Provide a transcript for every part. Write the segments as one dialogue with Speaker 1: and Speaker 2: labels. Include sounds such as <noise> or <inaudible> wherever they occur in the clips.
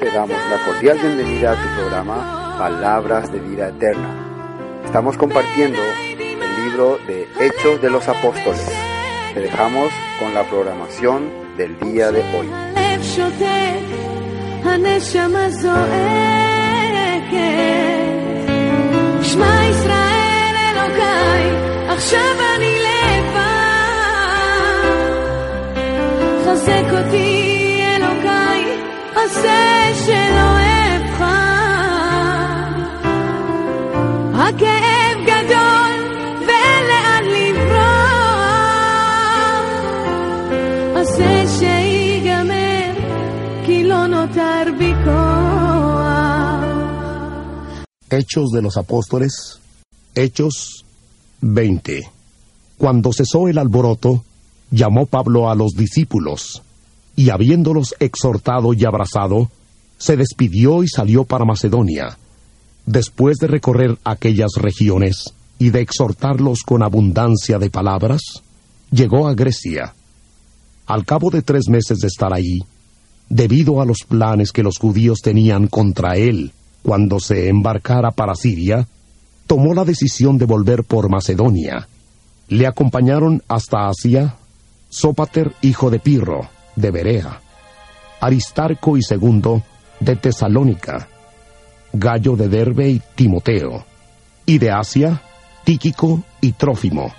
Speaker 1: Te damos la cordial bienvenida a tu programa Palabras de Vida Eterna. Estamos compartiendo el libro de Hechos de los Apóstoles. Te dejamos con la programación del día de hoy.
Speaker 2: Hechos de los Apóstoles, Hechos 20. Cuando cesó el alboroto, llamó Pablo a los discípulos, y habiéndolos exhortado y abrazado, se despidió y salió para Macedonia. Después de recorrer aquellas regiones y de exhortarlos con abundancia de palabras, llegó a Grecia. Al cabo de tres meses de estar allí, debido a los planes que los judíos tenían contra él cuando se embarcara para Siria, tomó la decisión de volver por Macedonia. Le acompañaron hasta Asia Sópater, hijo de Pirro, de Berea, Aristarco y segundo, de Tesalónica, Gallo de Derbe y Timoteo, y de Asia, Tíquico y Trófimo.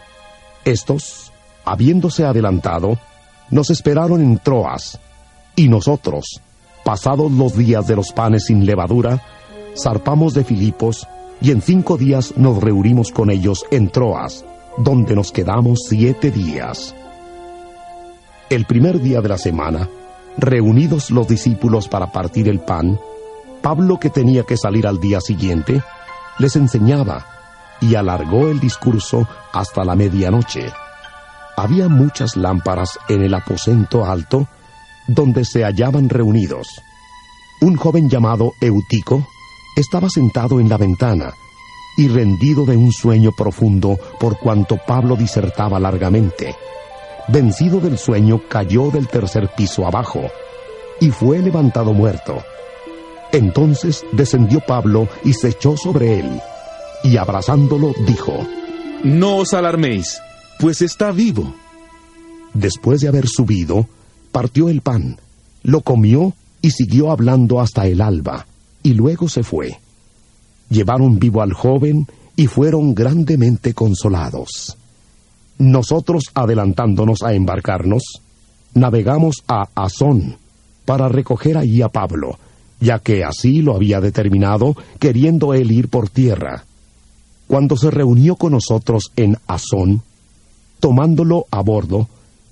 Speaker 2: Estos, habiéndose adelantado, nos esperaron en Troas, y nosotros, pasados los días de los panes sin levadura, zarpamos de Filipos, y en cinco días nos reunimos con ellos en Troas, donde nos quedamos siete días. El primer día de la semana, reunidos los discípulos para partir el pan, Pablo, que tenía que salir al día siguiente, les enseñaba y alargó el discurso hasta la medianoche. Había muchas lámparas en el aposento alto donde se hallaban reunidos. Un joven llamado Eutico estaba sentado en la ventana y rendido de un sueño profundo por cuanto Pablo disertaba largamente vencido del sueño, cayó del tercer piso abajo y fue levantado muerto. Entonces descendió Pablo y se echó sobre él, y abrazándolo dijo,
Speaker 3: No os alarméis, pues está vivo.
Speaker 2: Después de haber subido, partió el pan, lo comió y siguió hablando hasta el alba, y luego se fue. Llevaron vivo al joven y fueron grandemente consolados. Nosotros, adelantándonos a embarcarnos, navegamos a Azón para recoger allí a Pablo, ya que así lo había determinado, queriendo él ir por tierra. Cuando se reunió con nosotros en Azón, tomándolo a bordo,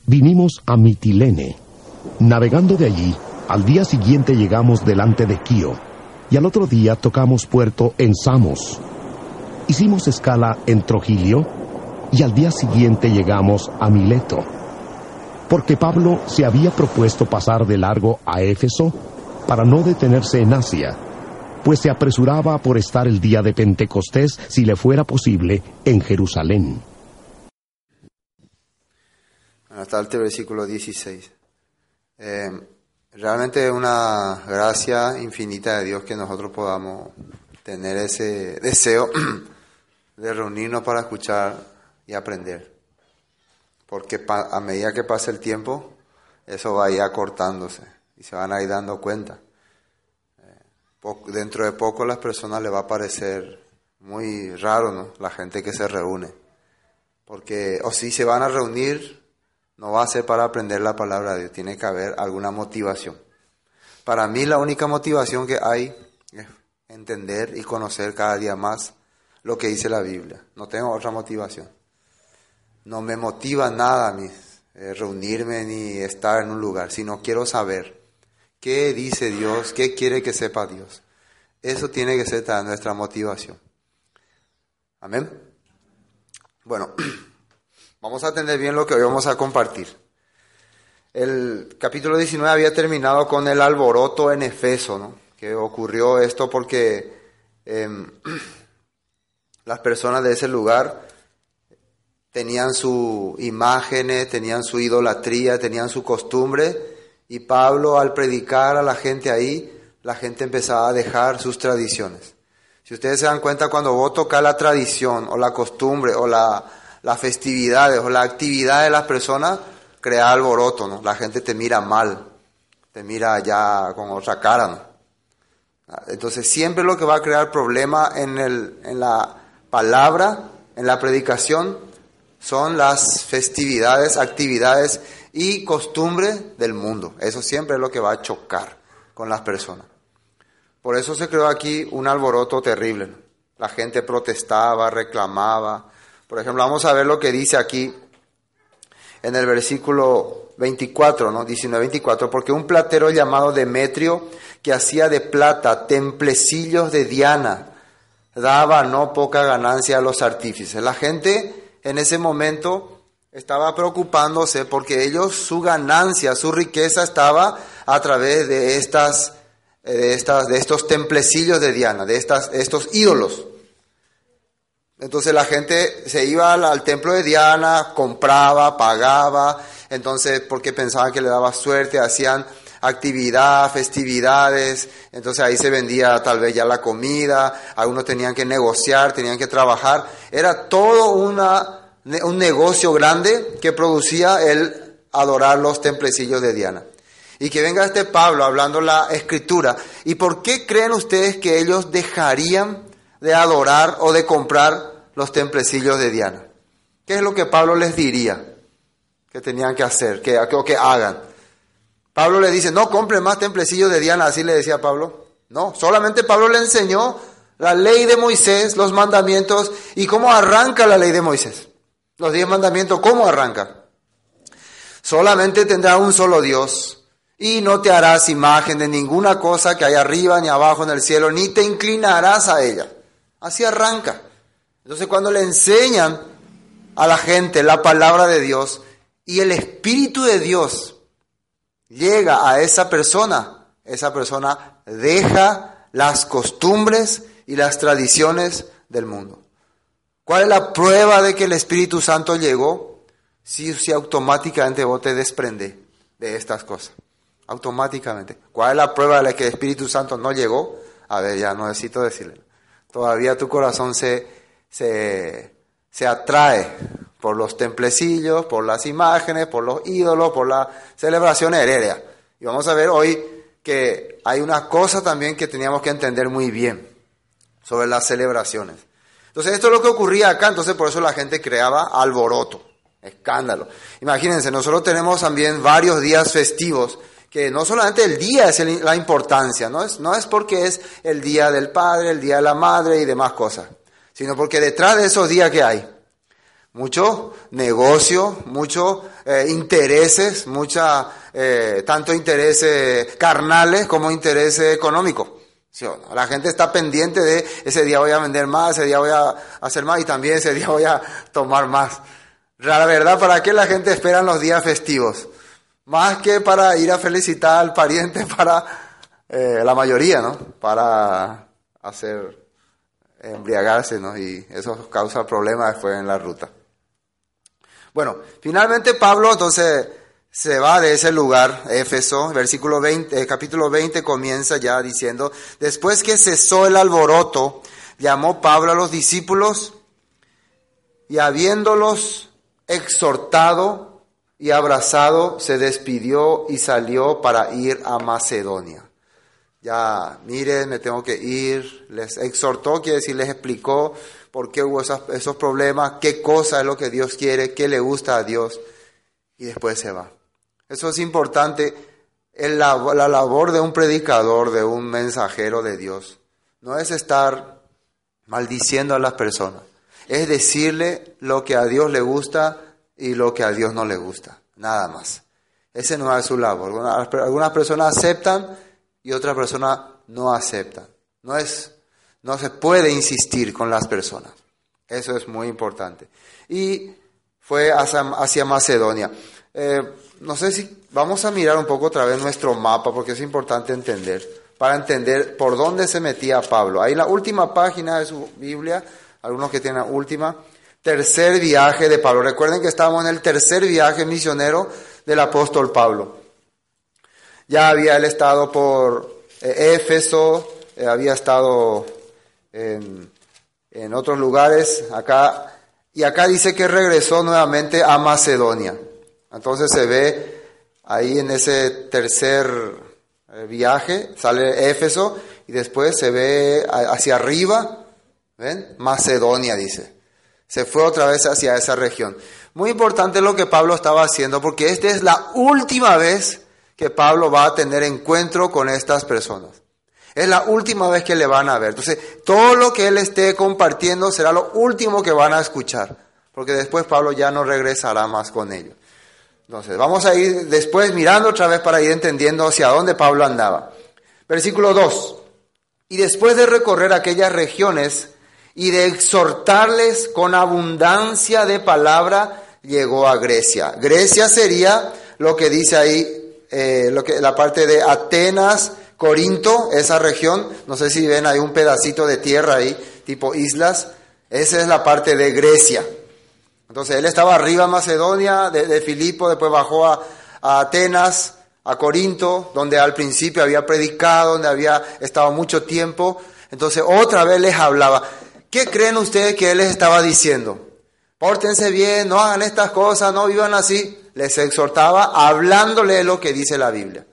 Speaker 2: vinimos a Mitilene. Navegando de allí, al día siguiente llegamos delante de Quío, y al otro día tocamos puerto en Samos. Hicimos escala en Trogilio, y al día siguiente llegamos a Mileto, porque Pablo se había propuesto pasar de largo a Éfeso para no detenerse en Asia, pues se apresuraba por estar el día de Pentecostés, si le fuera posible, en Jerusalén.
Speaker 1: Hasta el versículo 16. Eh, realmente es una gracia infinita de Dios que nosotros podamos tener ese deseo <clears throat> de reunirnos para escuchar y aprender. Porque a medida que pasa el tiempo, eso va a ir acortándose y se van a ir dando cuenta. Eh, dentro de poco a las personas les va a parecer muy raro ¿no? la gente que se reúne. Porque, o si se van a reunir, no va a ser para aprender la palabra de Dios, tiene que haber alguna motivación. Para mí la única motivación que hay es entender y conocer cada día más lo que dice la Biblia. No tengo otra motivación. No me motiva nada a eh, reunirme ni estar en un lugar, sino quiero saber qué dice Dios, qué quiere que sepa Dios. Eso tiene que ser nuestra motivación. Amén. Bueno, <clears throat> vamos a atender bien lo que hoy vamos a compartir. El capítulo 19 había terminado con el alboroto en Efeso, ¿no? que ocurrió esto porque em, <clears throat> las personas de ese lugar tenían su imágenes, tenían su idolatría, tenían su costumbre, y Pablo al predicar a la gente ahí, la gente empezaba a dejar sus tradiciones. Si ustedes se dan cuenta, cuando vos tocas la tradición o la costumbre o la, las festividades o la actividad de las personas, crea alboroto, ¿no? La gente te mira mal, te mira ya con otra cara, ¿no? Entonces siempre lo que va a crear problema en, el, en la palabra, en la predicación, son las festividades, actividades y costumbres del mundo. Eso siempre es lo que va a chocar con las personas. Por eso se creó aquí un alboroto terrible. La gente protestaba, reclamaba. Por ejemplo, vamos a ver lo que dice aquí en el versículo 24, ¿no? 19-24, porque un platero llamado Demetrio, que hacía de plata templecillos de Diana, daba no poca ganancia a los artífices. La gente en ese momento estaba preocupándose porque ellos, su ganancia, su riqueza estaba a través de estas, de estas, de estos templecillos de Diana, de estas, estos ídolos. Entonces la gente se iba al, templo de Diana, compraba, pagaba, entonces porque pensaban que le daba suerte, hacían actividad, festividades, entonces ahí se vendía tal vez ya la comida, algunos tenían que negociar, tenían que trabajar, era todo una, un negocio grande que producía el adorar los templecillos de Diana. Y que venga este Pablo hablando la escritura. ¿Y por qué creen ustedes que ellos dejarían de adorar o de comprar los templecillos de Diana? ¿Qué es lo que Pablo les diría que tenían que hacer, que, o que hagan? Pablo le dice, no compren más templecillos de Diana, así le decía Pablo. No, solamente Pablo le enseñó la ley de Moisés, los mandamientos y cómo arranca la ley de Moisés. Los diez mandamientos, ¿cómo arranca? Solamente tendrá un solo Dios y no te harás imagen de ninguna cosa que hay arriba ni abajo en el cielo, ni te inclinarás a ella. Así arranca. Entonces cuando le enseñan a la gente la palabra de Dios y el Espíritu de Dios llega a esa persona, esa persona deja las costumbres y las tradiciones del mundo. ¿Cuál es la prueba de que el Espíritu Santo llegó? Si, si automáticamente vos te desprende de estas cosas. Automáticamente. ¿Cuál es la prueba de que el Espíritu Santo no llegó? A ver, ya no necesito decirle. Todavía tu corazón se, se, se atrae por los templecillos, por las imágenes, por los ídolos, por la celebración herérea. Y vamos a ver hoy que hay una cosa también que teníamos que entender muy bien sobre las celebraciones. Entonces esto es lo que ocurría acá, entonces por eso la gente creaba alboroto, escándalo. Imagínense, nosotros tenemos también varios días festivos que no solamente el día es la importancia, no es, no es porque es el día del padre, el día de la madre y demás cosas, sino porque detrás de esos días que hay, mucho negocio, muchos eh, intereses, mucha, eh, tanto intereses carnales como intereses económicos. La gente está pendiente de ese día voy a vender más, ese día voy a hacer más y también ese día voy a tomar más. La verdad, ¿para qué la gente espera los días festivos? Más que para ir a felicitar al pariente, <laughs> para eh, la mayoría, ¿no? Para hacer embriagarse, ¿no? Y eso causa problemas después en la ruta. Bueno, finalmente Pablo entonces se va de ese lugar, Éfeso, versículo 20, eh, capítulo 20 comienza ya diciendo, después que cesó el alboroto, llamó Pablo a los discípulos y habiéndolos exhortado y abrazado, se despidió y salió para ir a Macedonia. Ya, miren, me tengo que ir, les exhortó, quiere decir, les explicó por qué hubo esos, problemas, qué cosa es lo que Dios quiere, qué le gusta a Dios, y después se va. Eso es importante. la, labor de un predicador, de un mensajero de Dios, no es estar maldiciendo a las personas. Es decirle lo que a Dios le gusta y lo que a Dios no le gusta, nada más. Ese no es su labor. Algunas personas aceptan y otras personas no aceptan. No, es, no se puede insistir con las personas. Eso es muy importante. Y fue hacia, Macedonia. Eh, no sé si vamos a mirar un poco otra vez nuestro mapa porque es importante entender, para entender por dónde se metía Pablo. Ahí la última página de su Biblia, algunos que tienen la última, tercer viaje de Pablo. Recuerden que estamos en el tercer viaje misionero del apóstol Pablo. Ya había él estado por eh, Éfeso, eh, había estado en, en otros lugares, acá, y acá dice que regresó nuevamente a Macedonia. Entonces se ve ahí en ese tercer eh, viaje, sale Éfeso y después se ve hacia arriba, ¿ven? Macedonia dice. Se fue otra vez hacia esa región. Muy importante lo que Pablo estaba haciendo porque esta es la última vez que Pablo va a tener encuentro con estas personas. Es la última vez que le van a ver. Entonces, todo lo que él esté compartiendo será lo último que van a escuchar, porque después Pablo ya no regresará más con ellos. Entonces, vamos a ir después mirando otra vez para ir entendiendo hacia dónde Pablo andaba. Versículo 2. Y después de recorrer aquellas regiones y de exhortarles con abundancia de palabra, llegó a Grecia. Grecia sería lo que dice ahí, eh, lo que, la parte de Atenas, Corinto, esa región, no sé si ven, hay un pedacito de tierra ahí, tipo islas, esa es la parte de Grecia. Entonces él estaba arriba en Macedonia, de, Filipo, después bajó a, Atenas, a Corinto, donde al principio había predicado, donde había estado mucho tiempo. Entonces otra vez les hablaba. ¿Qué creen ustedes que él les estaba diciendo? Pórtense bien, no hagan estas cosas, no vivan así. Les exhortaba hablándole lo que dice la Biblia.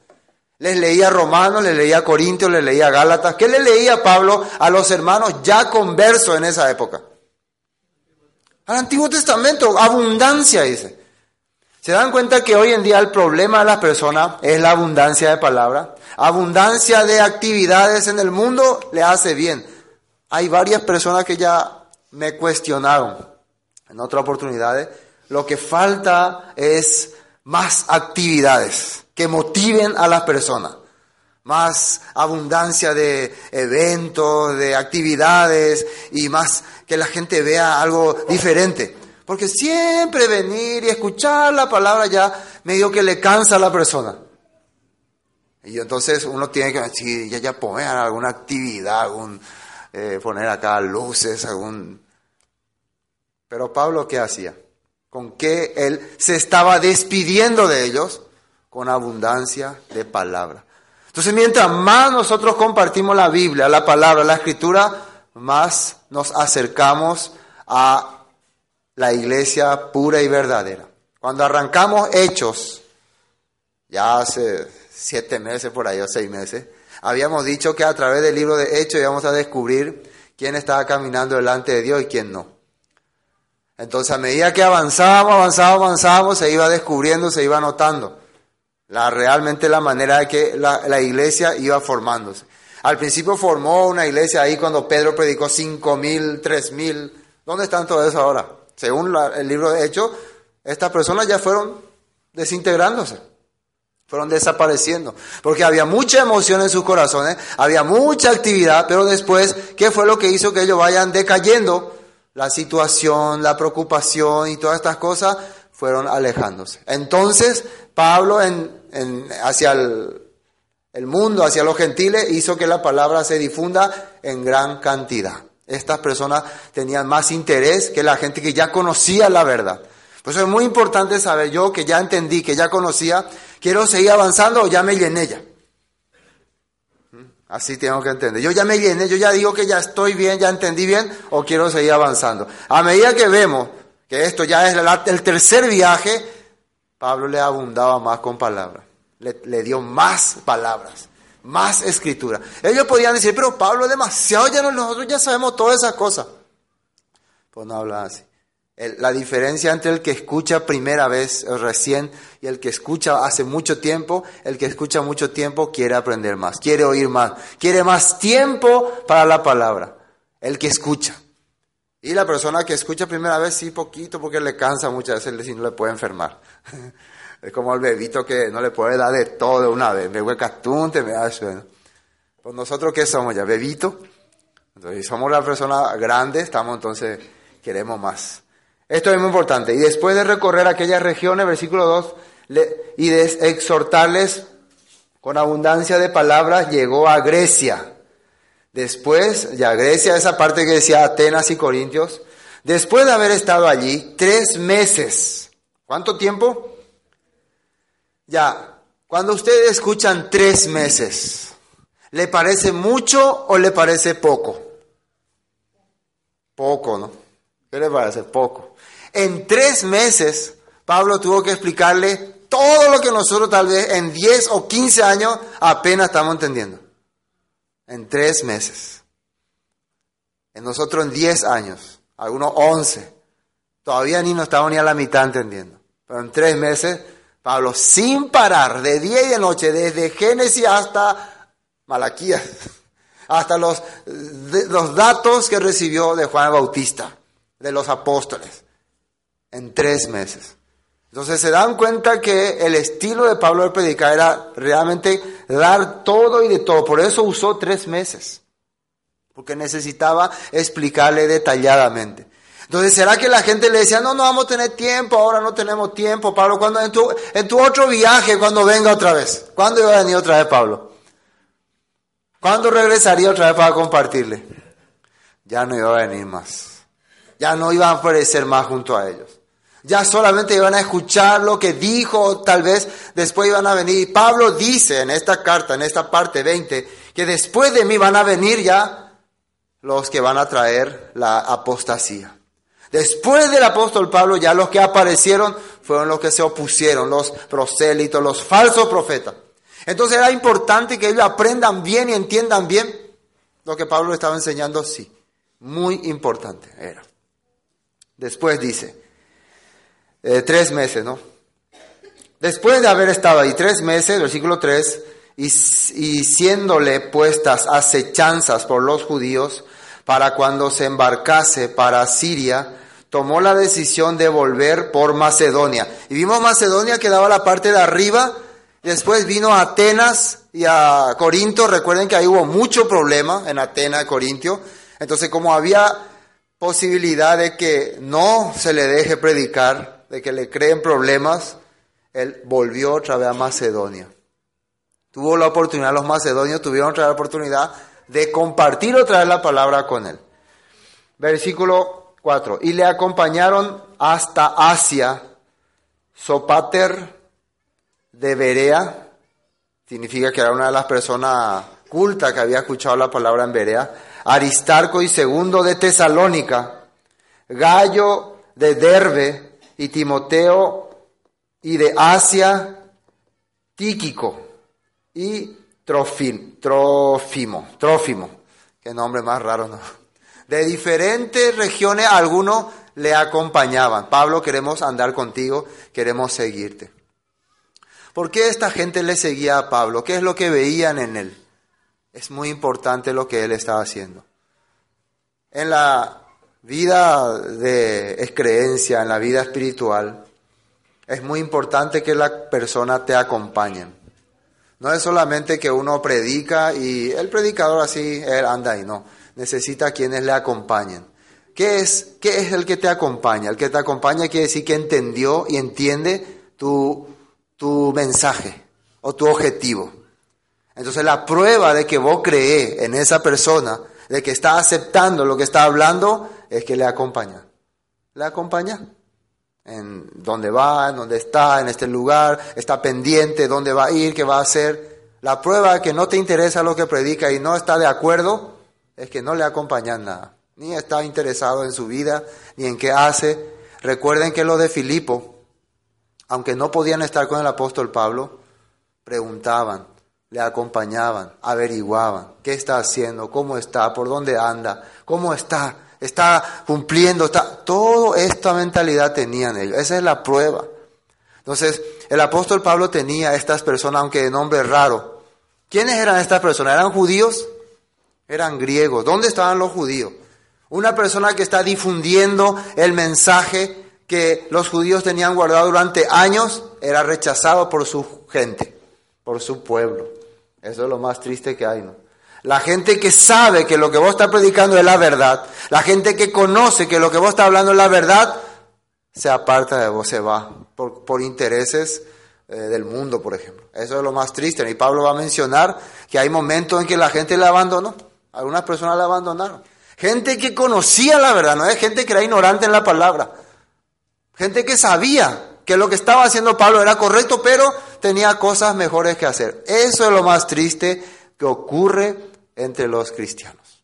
Speaker 1: Les leía Romanos, les leía Corintios, les leía Gálatas. ¿Qué le leía Pablo a los hermanos ya conversos en esa época? Al Antiguo Testamento, abundancia, dice. ¿Se dan cuenta que hoy en día el problema de las personas es la abundancia de palabras? Abundancia de actividades en el mundo le hace bien. Hay varias personas que ya me cuestionaron en otras oportunidades. Lo que falta es más actividades que motiven a las personas. Más abundancia de eventos, de actividades y más que la gente vea algo diferente. Porque siempre venir y escuchar la palabra ya medio que le cansa a la persona. Y entonces uno tiene que decir, ya, ya poner alguna actividad, algún, eh, poner acá luces, algún... Pero Pablo, ¿qué hacía? ¿Con qué él se estaba despidiendo de ellos? Con abundancia de palabra. Entonces, mientras más nosotros compartimos la Biblia, la palabra, la escritura, más nos acercamos a la iglesia pura y verdadera. Cuando arrancamos hechos, ya hace siete meses por ahí o seis meses, habíamos dicho que a través del libro de hechos íbamos a descubrir quién estaba caminando delante de Dios y quién no. Entonces a medida que avanzábamos, avanzábamos, avanzábamos, se iba descubriendo, se iba notando la, realmente la manera de que la, la iglesia iba formándose. Al principio formó una iglesia ahí cuando Pedro predicó cinco mil, tres mil. ¿Dónde están todos eso ahora? Según el libro de Hechos, estas personas ya fueron desintegrándose, fueron desapareciendo, porque había mucha emoción en sus corazones, había mucha actividad, pero después, ¿qué fue lo que hizo que ellos vayan decayendo? La situación, la preocupación y todas estas cosas fueron alejándose. Entonces, Pablo en, en, hacia el, el mundo hacia los gentiles hizo que la palabra se difunda en gran cantidad. Estas personas tenían más interés que la gente que ya conocía la verdad. Por eso es muy importante saber yo que ya entendí, que ya conocía, quiero seguir avanzando o ya me llené ya. ¿Mm? Así tengo que entender. Yo ya me llené, yo ya digo que ya estoy bien, ya entendí bien o quiero seguir avanzando. A medida que vemos que esto ya es el tercer viaje, Pablo le abundaba más con palabras le, dio más palabras, más escritura. Ellos podían decir, pero Pablo demasiado, ya nosotros ya sabemos todas esas cosas. Pues no habla así. La diferencia entre el que escucha primera vez recién y el que escucha hace mucho tiempo, el que escucha mucho tiempo quiere aprender más, quiere oír más, quiere más tiempo para la palabra. el que escucha. Y la persona que escucha primera vez, sí, poquito, porque le cansa muchas veces y no le puede enfermar. <laughs> es como el bebito que no le puede dar de todo una vez. Me hueca tunte, me da sueño. Pues nosotros, ¿qué somos ya? Bebito. Entonces, somos la persona grande, estamos entonces, queremos más. Esto es muy importante. Y después de recorrer aquellas regiones, versículo 2, y de exhortarles con abundancia de palabras, llegó a Grecia. Después, ya Grecia, esa parte que decía Atenas y Corintios, después de haber estado allí tres meses, ¿cuánto tiempo? Ya, cuando ustedes escuchan tres meses, ¿le parece mucho o le parece poco? Poco, ¿no? ¿Qué le parece? Poco. En tres meses, Pablo tuvo que explicarle todo lo que nosotros tal vez en 10 o 15 años apenas estamos entendiendo en tres meses. En nosotros en diez años, algunos once. Todavía ni nos estamos ni a la mitad entendiendo. Pero en tres meses, Pablo, sin parar, de día y de noche, desde Génesis hasta Malaquías, <laughs> hasta los, los datos que recibió de Juan Bautista, de los apóstoles, en tres meses. Entonces se dan cuenta que el estilo de Pablo de predicar era realmente dar todo y de todo. Por eso usó tres meses. Porque necesitaba explicarle detalladamente. Entonces, ¿será que la gente le decía, no, no vamos a tener tiempo, ahora no tenemos tiempo, Pablo, cuando en tu, en tu otro viaje, cuando venga otra vez? ¿Cuándo iba a venir otra vez Pablo? ¿Cuándo regresaría otra vez para compartirle? Ya no iba a venir más. Ya no iba a aparecer más junto a ellos. Ya solamente iban a escuchar lo que dijo, tal vez después iban a venir. Pablo dice en esta carta, en esta parte 20, que después de mí van a venir ya los que van a traer la apostasía. Después del apóstol Pablo, ya los que aparecieron fueron los que se opusieron, los prosélitos, los falsos profetas. Entonces era importante que ellos aprendan bien y entiendan bien lo que Pablo estaba enseñando, sí. Muy importante era. Después dice, eh, tres meses, ¿no? Después de haber estado ahí tres meses, versículo 3, y, y siéndole puestas acechanzas por los judíos para cuando se embarcase para Siria, tomó la decisión de volver por Macedonia. Y vimos Macedonia que daba la parte de arriba, después vino a Atenas y a Corinto, recuerden que ahí hubo mucho problema en Atenas, Corintio, entonces como había posibilidad de que no se le deje predicar, de que le creen problemas, él volvió otra vez a Macedonia. Tuvo la oportunidad, los macedonios tuvieron otra oportunidad de compartir otra vez la palabra con él. Versículo 4. Y le acompañaron hasta Asia, Sopater de Berea, significa que era una de las personas cultas que había escuchado la palabra en Berea, Aristarco y segundo de Tesalónica, Gallo de Derbe, y Timoteo y de Asia, Tíquico y Trofim, Trofimo, Trófimo, qué nombre más raro, ¿no? De diferentes regiones, algunos le acompañaban. Pablo, queremos andar contigo, queremos seguirte. ¿Por qué esta gente le seguía a Pablo? ¿Qué es lo que veían en él? Es muy importante lo que él estaba haciendo. En la vida de creencia, en la vida espiritual, es muy importante que la persona te acompañe. No es solamente que uno predica y el predicador así, él anda ahí, no. Necesita quienes le acompañen. ¿Qué es, ¿Qué es el que te acompaña? El que te acompaña quiere decir que entendió y entiende tu, tu mensaje o tu objetivo. Entonces la prueba de que vos crees en esa persona, de que está aceptando lo que está hablando, es que le acompaña. Le acompaña en dónde va, en dónde está, en este lugar, está pendiente, dónde va a ir, qué va a hacer. La prueba que no te interesa lo que predica y no está de acuerdo es que no le acompañan nada. Ni está interesado en su vida, ni en qué hace. Recuerden que lo de Filipo, aunque no podían estar con el apóstol Pablo, preguntaban, le acompañaban, averiguaban qué está haciendo, cómo está, por dónde anda, cómo está está cumpliendo, está, toda esta mentalidad tenían ellos. Esa es la prueba. Entonces, el apóstol Pablo tenía estas personas, aunque de nombre raro. ¿Quiénes eran estas personas? ¿Eran judíos? Eran griegos. ¿Dónde estaban los judíos? Una persona que está difundiendo el mensaje que los judíos tenían guardado durante años era rechazado por su gente, por su pueblo. Eso es lo más triste que hay, ¿no? La gente que sabe que lo que vos estás predicando es la verdad, la gente que conoce que lo que vos estás hablando es la verdad, se aparta de vos, se va por, por intereses eh, del mundo, por ejemplo. Eso es lo más triste. Y Pablo va a mencionar que hay momentos en que la gente le abandonó. Algunas personas le abandonaron. Gente que conocía la verdad, no es gente que era ignorante en la palabra. Gente que sabía que lo que estaba haciendo Pablo era correcto, pero tenía cosas mejores que hacer. Eso es lo más triste que ocurre entre los cristianos.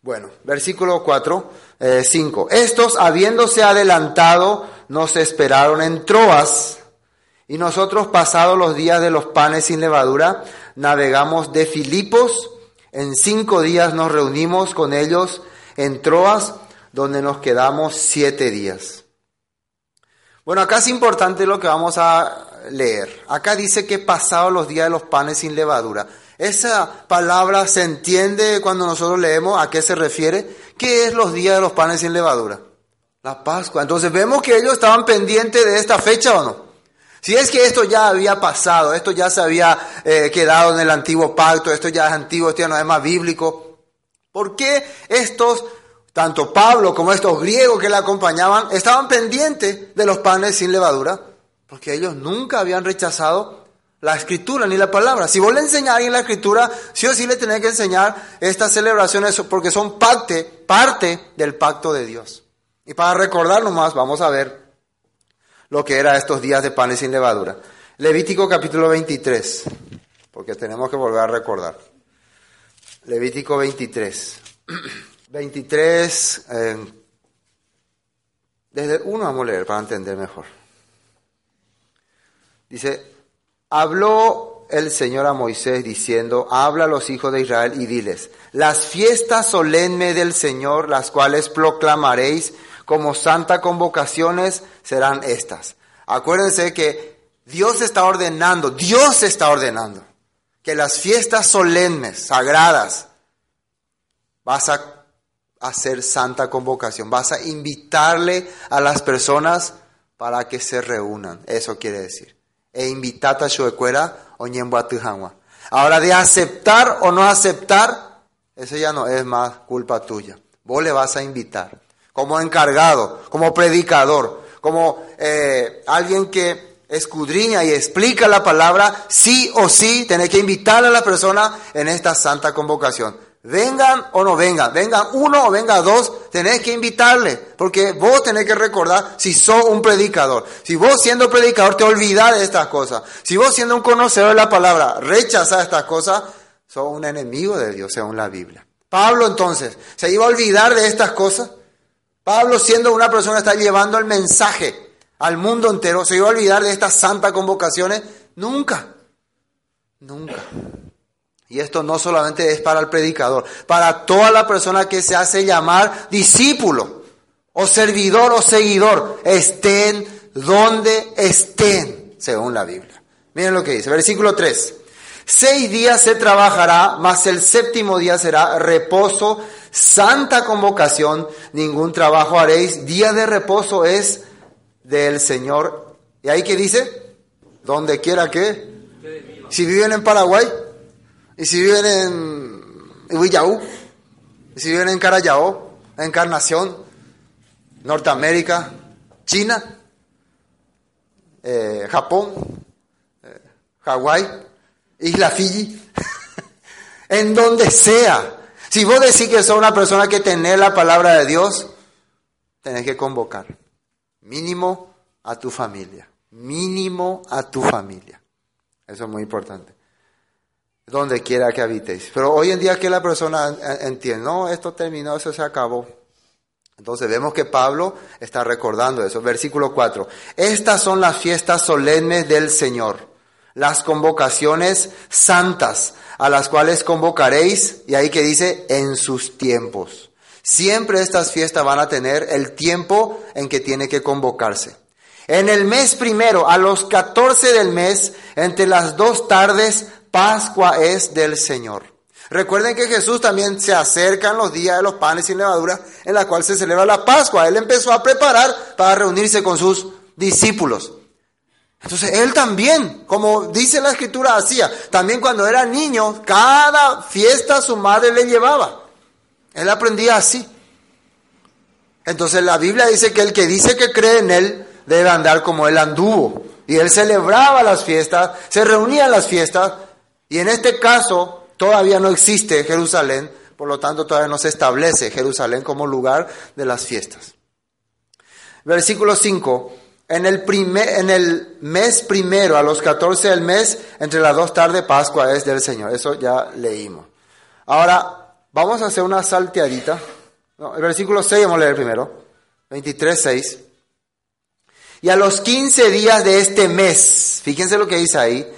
Speaker 1: Bueno, versículo 4, 5. Eh, Estos, habiéndose adelantado, nos esperaron en Troas, y nosotros, pasados los días de los panes sin levadura, navegamos de Filipos. En cinco días nos reunimos con ellos en Troas, donde nos quedamos siete días. Bueno, acá es importante lo que vamos a leer. Acá dice que pasados los días de los panes sin levadura. Esa palabra se entiende cuando nosotros leemos a qué se refiere. ¿Qué es los días de los panes sin levadura? La Pascua. Entonces vemos que ellos estaban pendientes de esta fecha o no. Si es que esto ya había pasado, esto ya se había eh, quedado en el antiguo pacto, esto ya es antiguo, esto ya no es más bíblico, ¿por qué estos, tanto Pablo como estos griegos que le acompañaban, estaban pendientes de los panes sin levadura? Porque ellos nunca habían rechazado la escritura ni la palabra. Si vos le enseñás a la escritura, sí o sí le tenés que enseñar estas celebraciones porque son parte, parte del pacto de Dios. Y para recordarlo más, vamos a ver lo que era estos días de panes sin levadura. Levítico capítulo 23, porque tenemos que volver a recordar. Levítico 23. 23, <clears throat> eh, desde uno vamos a leer para entender mejor. Dice, Habló el Señor a Moisés diciendo, habla a los hijos de Israel y diles, las fiestas solemnes del Señor, las cuales proclamaréis como santa convocaciones, serán estas. Acuérdense que Dios está ordenando, Dios está ordenando que las fiestas solemnes, sagradas, vas a hacer santa convocación, vas a invitarle a las personas para que se reúnan. Eso quiere decir e invitata o Ahora de aceptar o no aceptar, eso ya no es más culpa tuya. Vos le vas a invitar como encargado, como predicador, como eh, alguien que escudriña y explica la palabra, sí o sí, tenés que invitar a la persona en esta santa convocación. Vengan o no vengan, vengan uno o vengan dos, tenés que invitarle, porque vos tenés que recordar si sos un predicador. Si vos siendo predicador te olvidás de estas cosas, si vos siendo un conocedor de la palabra rechazás estas cosas, sos un enemigo de Dios según la Biblia. Pablo entonces, ¿se iba a olvidar de estas cosas? Pablo siendo una persona está llevando el mensaje al mundo entero, ¿se iba a olvidar de estas santas convocaciones? Nunca, nunca. Y esto no solamente es para el predicador, para toda la persona que se hace llamar discípulo o servidor o seguidor, estén donde estén, según la Biblia. Miren lo que dice, versículo 3. Seis días se trabajará, mas el séptimo día será reposo, santa convocación, ningún trabajo haréis, día de reposo es del Señor. ¿Y ahí qué dice? Donde quiera que. Si viven en Paraguay, y si viven en Huillaú, y si viven en Carayao, Encarnación, Norteamérica, China, eh, Japón, eh, Hawái, Isla Fiji, <laughs> en donde sea. Si vos decís que sos una persona que tiene la palabra de Dios, tenés que convocar mínimo a tu familia, mínimo a tu familia. Eso es muy importante donde quiera que habitéis. Pero hoy en día que la persona entiende, no, esto terminó, eso se acabó. Entonces vemos que Pablo está recordando eso. Versículo 4. Estas son las fiestas solemnes del Señor, las convocaciones santas a las cuales convocaréis, y ahí que dice, en sus tiempos. Siempre estas fiestas van a tener el tiempo en que tiene que convocarse. En el mes primero, a los 14 del mes, entre las dos tardes, Pascua es del Señor. Recuerden que Jesús también se acerca en los días de los panes sin levadura, en la cual se celebra la Pascua. Él empezó a preparar para reunirse con sus discípulos. Entonces él también, como dice la escritura, hacía. También cuando era niño, cada fiesta su madre le llevaba. Él aprendía así. Entonces la Biblia dice que el que dice que cree en él debe andar como él anduvo. Y él celebraba las fiestas, se reunía en las fiestas. Y en este caso todavía no existe Jerusalén, por lo tanto todavía no se establece Jerusalén como lugar de las fiestas. Versículo 5. En el, mes primero, a los 14 del mes, entre las dos tardes, Pascua es del Señor. Eso ya leímos. Ahora, vamos a hacer una salteadita. el versículo 6 vamos a leer primero. 23, 6. Y a los 15 días de este mes, fíjense lo que dice ahí,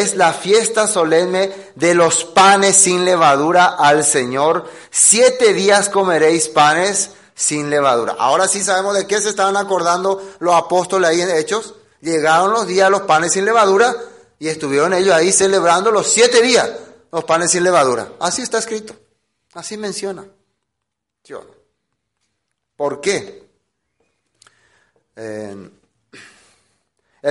Speaker 1: es la fiesta solemne de los panes sin levadura al Señor. Siete días comeréis panes sin levadura. Ahora sí sabemos de qué se estaban acordando los apóstoles ahí en Hechos. Llegaron los días los panes sin levadura y estuvieron ellos ahí celebrando los siete días los panes sin levadura. Así está escrito. Así menciona. ¿Por qué?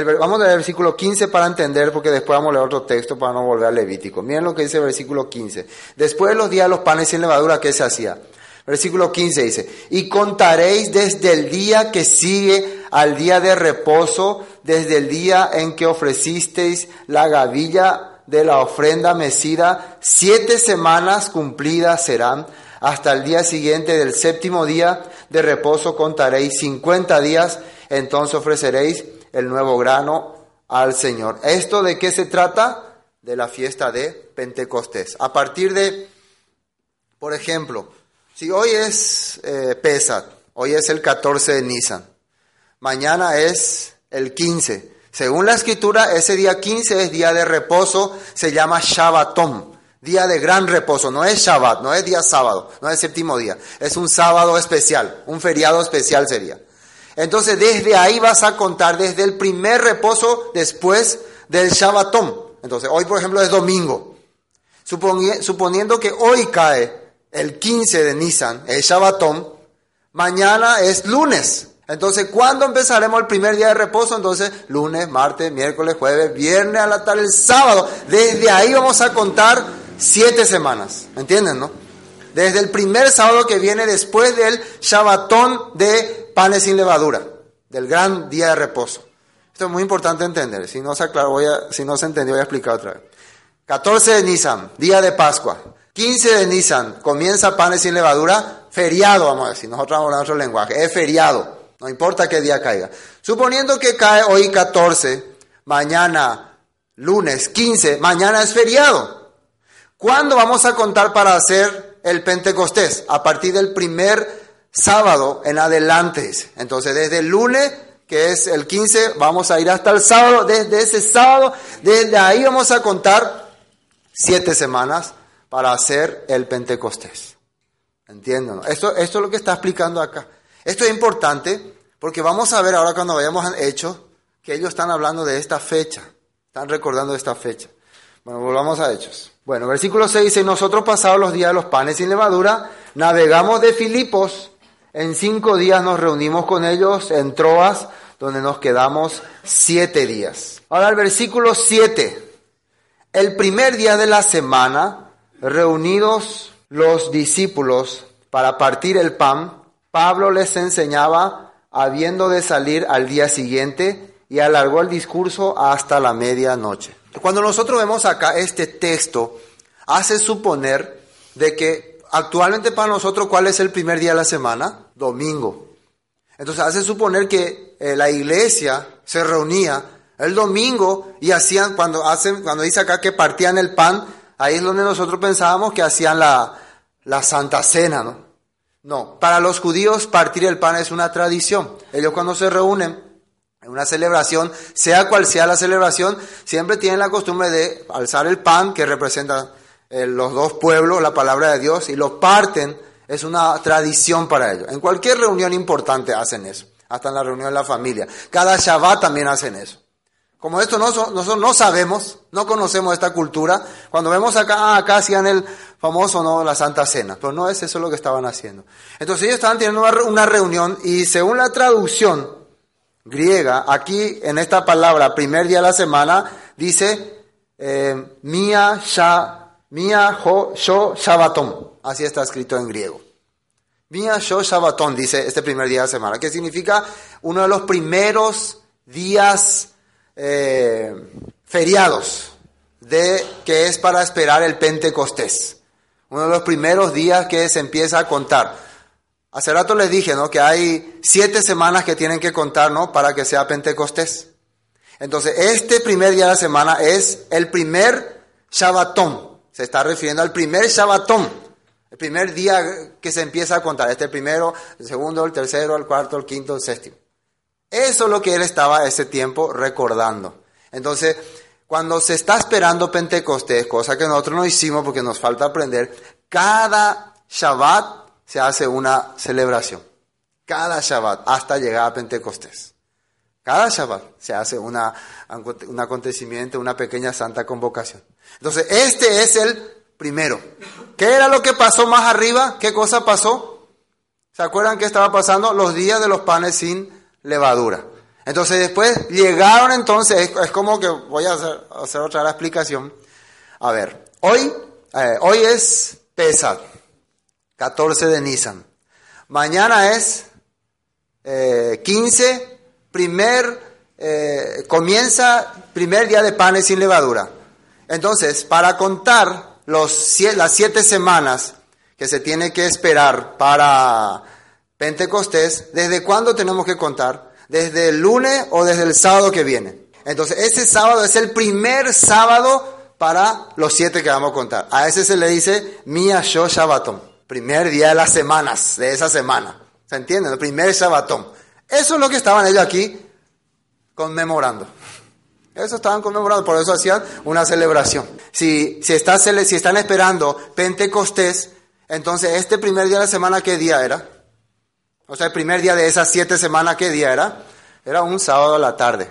Speaker 1: Vamos a leer el versículo 15 para entender, porque después vamos a leer otro texto para no volver al Levítico. Miren lo que dice el versículo 15. Después de los días de los panes sin levadura, ¿qué se hacía? Versículo 15 dice, y contaréis desde el día que sigue al día de reposo, desde el día en que ofrecisteis la gavilla de la ofrenda mecida, siete semanas cumplidas serán, hasta el día siguiente del séptimo día de reposo contaréis cincuenta días, entonces ofreceréis el nuevo grano al Señor. ¿Esto de qué se trata? De la fiesta de Pentecostés. A partir de, por ejemplo, si hoy es eh, hoy es el 14 de Nisan, mañana es el 15. Según la escritura, ese día 15 es día de reposo, se llama Shabbatom, día de gran reposo. No es Shabbat, no es día sábado, no es séptimo día, es un sábado especial, un feriado especial sería. Entonces, desde ahí vas a contar desde el primer reposo después del Shabbatom. Entonces, hoy, por ejemplo, es domingo. Suponiendo que hoy cae el 15 de Nisan, el Shabbatón, mañana es lunes. Entonces, ¿cuándo empezaremos el primer día de reposo? Entonces, lunes, martes, miércoles, jueves, viernes a la tarde, el sábado. Desde ahí vamos a contar siete semanas. ¿Entienden, no? Desde el primer sábado que viene después del Shabbatón de panes sin levadura, del gran día de reposo. Esto es muy importante entender. Si no se aclaró, voy a, si no se entendió, voy a explicar otra vez. 14 de Nisan, día de Pascua. 15 de Nisan, comienza panes sin levadura, feriado, vamos a decir, nosotros hablamos otro lenguaje, es feriado, no importa qué día caiga. Suponiendo que cae hoy 14, mañana lunes 15, mañana es feriado. ¿Cuándo vamos a contar para hacer el Pentecostés? A partir del primer sábado en adelante. Entonces, desde el lunes, que es el 15, vamos a ir hasta el sábado. Desde ese sábado, desde ahí vamos a contar siete semanas para hacer el Pentecostés. Entienden. Esto, esto es lo que está explicando acá. Esto es importante porque vamos a ver ahora cuando vayamos al hecho que ellos están hablando de esta fecha. Están recordando esta fecha. Bueno, volvamos a Hechos. Bueno, versículo 6 dice, nosotros pasados los días de los panes sin levadura, navegamos de Filipos, en cinco días nos reunimos con ellos en Troas, donde nos quedamos siete días. Ahora el versículo 7, el primer día de la semana, Reunidos los discípulos para partir el pan, Pablo les enseñaba habiendo de salir al día siguiente y alargó el discurso hasta la medianoche. Cuando nosotros vemos acá este texto, hace suponer de que actualmente para nosotros, ¿cuál es el primer día de la semana? Domingo. Entonces hace suponer que eh, la iglesia se reunía el domingo y hacían, cuando, hacen, cuando dice acá que partían el pan, Ahí es donde nosotros pensábamos que hacían la, Santa Cena, ¿no? No, para los judíos partir el pan es una tradición. Ellos cuando se reúnen en una celebración, sea cual sea la celebración, siempre tienen la costumbre de alzar el pan que representa eh, los dos pueblos, la palabra de Dios, y lo parten. Es una tradición para ellos. En cualquier reunión importante hacen eso, hasta en la reunión de la familia. Cada Shabbat también hacen eso. Como esto nosotros no sabemos, no conocemos esta cultura, cuando vemos acá, ah, acá hacían el famoso, ¿no? La Santa Cena, pero no es eso lo que estaban haciendo. Entonces ellos estaban teniendo una reunión y según la traducción griega, aquí en esta palabra, primer día de la semana, dice, eh, Mia, sha, mia, ho, sho, shabaton. Así está escrito en griego. Mia, sho, shabaton, dice este primer día de la semana, que significa uno de los primeros días eh, feriados de, que es para esperar el Pentecostés. Uno de los primeros días que se empieza a contar. Hace rato les dije, ¿no? Que hay siete semanas que tienen que contar, ¿no? Para que sea Pentecostés. Entonces, este primer día de la semana es el primer Shabbatón. Se está refiriendo al primer Shabbatón. El primer día que se empieza a contar. Este primero, el segundo, el tercero, el cuarto, el quinto, el séptimo. Eso es lo que él estaba ese tiempo recordando. Entonces, cuando se está esperando Pentecostés, cosa que nosotros no hicimos porque nos falta aprender, cada Shabbat se hace una celebración. Cada Shabbat hasta llegar a Pentecostés. Cada Shabbat se hace una, un acontecimiento, una pequeña santa convocación. Entonces, este es el primero. ¿Qué era lo que pasó más arriba? ¿Qué cosa pasó? ¿Se acuerdan qué estaba pasando? Los días de los panes sin levadura. Entonces después llegaron entonces, es, como que voy a hacer, otra explicación. A ver, hoy, eh, hoy es Pesach, 14 de Nisan. Mañana es 15, eh, primer, eh, comienza primer día de panes sin levadura. Entonces, para contar los, las siete semanas que se tiene que esperar para Pentecostés, ¿desde cuándo tenemos que contar? ¿Desde el lunes o desde el sábado que viene? Entonces, ese sábado es el primer sábado para los siete que vamos a contar. A ese se le dice Mia primer día de las semanas, de esa semana. ¿Se entiende? El primer Shabbaton. Eso es lo que estaban ellos aquí conmemorando. Eso estaban conmemorando, por eso hacían una celebración. Si, si, si están esperando Pentecostés, entonces este primer día de la semana, ¿qué día era? O sea, el primer día de esas siete semanas, ¿qué día era? Era un sábado a la tarde,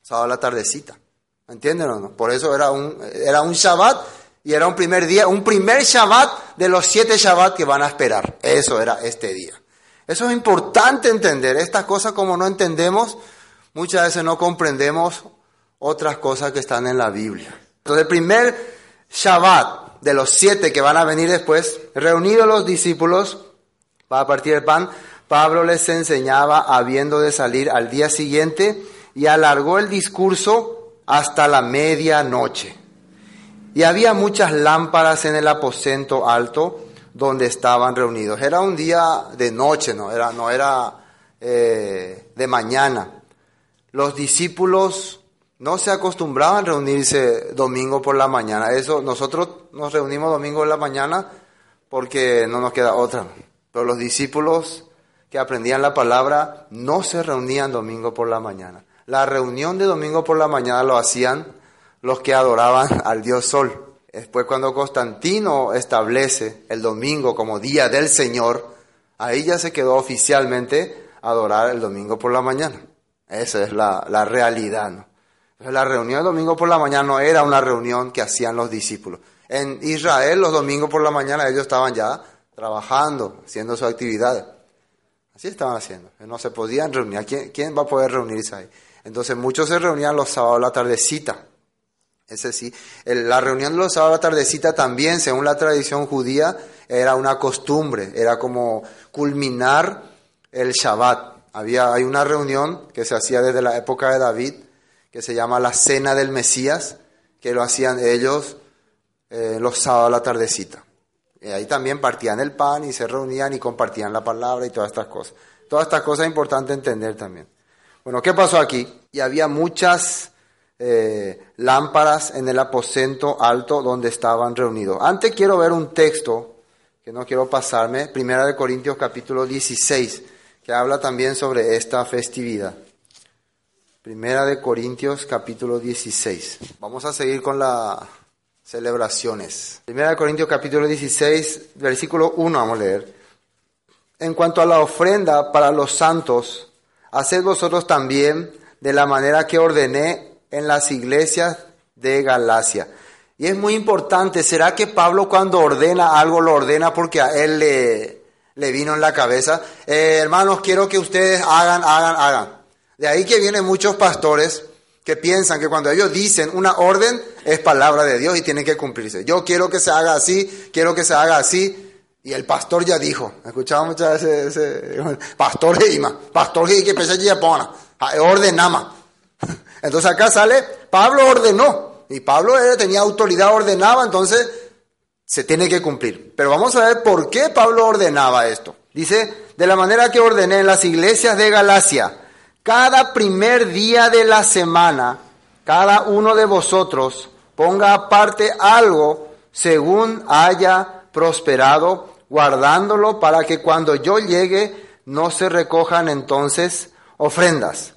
Speaker 1: sábado a la tardecita. ¿Me entienden o no? Por eso era un, era un Shabbat y era un primer día, un primer Shabbat de los siete Shabbat que van a esperar. Eso era este día. Eso es importante entender. Estas cosas como no entendemos, muchas veces no comprendemos otras cosas que están en la Biblia. Entonces el primer Shabbat de los siete que van a venir después, reunidos los discípulos, a partir del pan, Pablo les enseñaba habiendo de salir al día siguiente y alargó el discurso hasta la medianoche. Y había muchas lámparas en el aposento alto donde estaban reunidos. Era un día de noche, no era, no era eh, de mañana. Los discípulos no se acostumbraban a reunirse domingo por la mañana. Eso, nosotros nos reunimos domingo por la mañana porque no nos queda otra. Pero los discípulos que aprendían la palabra no se reunían domingo por la mañana. La reunión de domingo por la mañana lo hacían los que adoraban al Dios Sol. Después cuando Constantino establece el domingo como día del Señor, ahí ya se quedó oficialmente adorar el domingo por la mañana. Esa es la, la realidad. ¿no? la reunión de domingo por la mañana no era una reunión que hacían los discípulos. En Israel los domingos por la mañana ellos estaban ya trabajando, haciendo sus actividades. Así estaban haciendo. No se podían reunir. ¿Quién, ¿Quién, va a poder reunirse ahí? Entonces muchos se reunían los sábados a la tardecita. Ese sí. la reunión de los sábados tardecita también, según la tradición judía, era una costumbre. Era como culminar el Shabbat. Había, hay una reunión que se hacía desde la época de David, que se llama la Cena del Mesías, que lo hacían ellos eh, los sábados a la tardecita. Y ahí también partían el pan y se reunían y compartían la palabra y todas estas cosas. Todas estas cosas es importante entender también. Bueno, ¿qué pasó aquí? Y había muchas eh, lámparas en el aposento alto donde estaban reunidos. Antes quiero ver un texto que no quiero pasarme, Primera de Corintios capítulo 16, que habla también sobre esta festividad. Primera de Corintios capítulo 16. Vamos a seguir con la celebraciones. Primera de Corintios capítulo 16, versículo 1 vamos a leer. En cuanto a la ofrenda para los santos, haced vosotros también de la manera que ordené en las iglesias de Galacia. Y es muy importante, ¿será que Pablo cuando ordena algo lo ordena porque a él le, le vino en la cabeza? Eh, hermanos, quiero que ustedes hagan, hagan, hagan. De ahí que vienen muchos pastores que piensan que cuando ellos dicen una orden es palabra de Dios y tiene que cumplirse. Yo quiero que se haga así, quiero que se haga así. Y el pastor ya dijo, escuchaba muchas veces ese, <laughs> pastor Ima, pastor que pese ya pona, ordenama. Entonces acá sale, Pablo ordenó, y Pablo tenía autoridad, ordenaba, entonces se tiene que cumplir. Pero vamos a ver por qué Pablo ordenaba esto. Dice, de la manera que ordené en las iglesias de Galacia, cada primer día de la semana, cada uno de vosotros ponga aparte algo según haya prosperado, guardándolo para que cuando yo llegue no se recojan entonces ofrendas.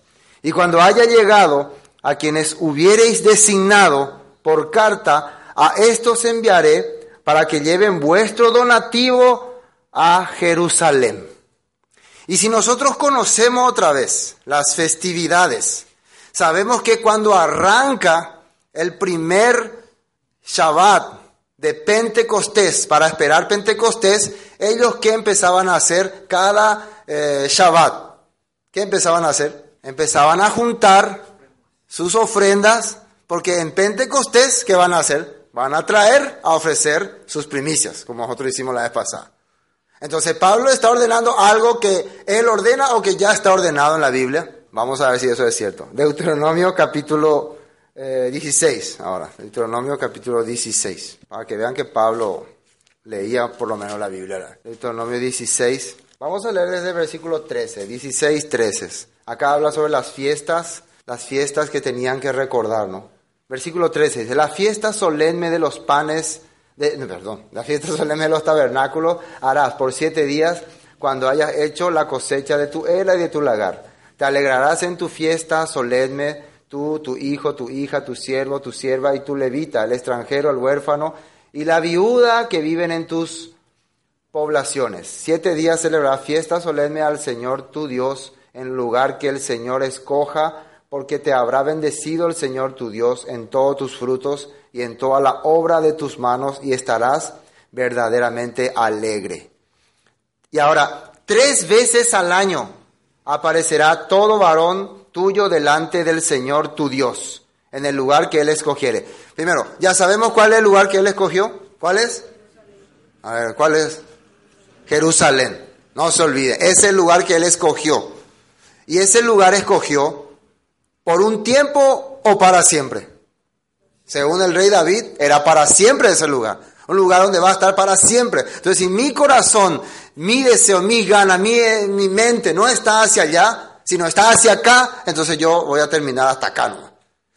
Speaker 1: Y cuando haya llegado a quienes hubiereis designado por carta, a estos enviaré para que lleven vuestro donativo a Jerusalén. Y si nosotros conocemos otra vez las festividades, sabemos que cuando arranca el primer Shabbat de Pentecostés, para esperar Pentecostés, ellos que empezaban a hacer cada eh, Shabbat, ¿qué empezaban a hacer? Empezaban a juntar sus ofrendas, porque en Pentecostés, ¿qué van a hacer? Van a traer a ofrecer sus primicias, como nosotros hicimos la vez pasada. Entonces Pablo está ordenando algo que él ordena o que ya está ordenado en la Biblia. Vamos a ver si eso es cierto. Deuteronomio capítulo 16, eh, ahora. Deuteronomio capítulo 16. Para que vean que Pablo leía por lo menos la Biblia. Deuteronomio 16. Vamos a leer desde el versículo 13, 16, 13. Acá habla sobre las fiestas, las fiestas que tenían que recordar, ¿no? Versículo 13 dice, la fiesta solemne de los panes perdón, la fiesta <laughs> solemne de los tabernáculos harás por siete días cuando hayas hecho la cosecha de tu era y de tu lagar. Te alegrarás en tu fiesta solemne, tú, tu hijo, tu hija, tu siervo, tu sierva y tu levita, el extranjero, el huérfano y la viuda que viven en tus poblaciones. Siete días celebrarás fiesta solemne al Señor tu Dios en lugar que el Señor escoja, porque te habrá bendecido el Señor tu Dios en todos tus frutos y en toda la obra de tus manos y estarás verdaderamente alegre. Y ahora, tres veces al año aparecerá todo varón tuyo delante del Señor tu Dios, en el lugar que Él escogiere. Primero, ya sabemos cuál es el lugar que Él escogió. ¿Cuál es? A ver, ¿cuál es? Jerusalén. No se olvide, es el lugar que Él escogió. Y ese lugar escogió por un tiempo o para siempre. Según el rey David, era para siempre ese lugar. Un lugar donde va a estar para siempre. Entonces, si mi corazón, mi deseo, mi gana, mi, mi mente no está hacia allá, sino está hacia acá, entonces yo voy a terminar hasta acá.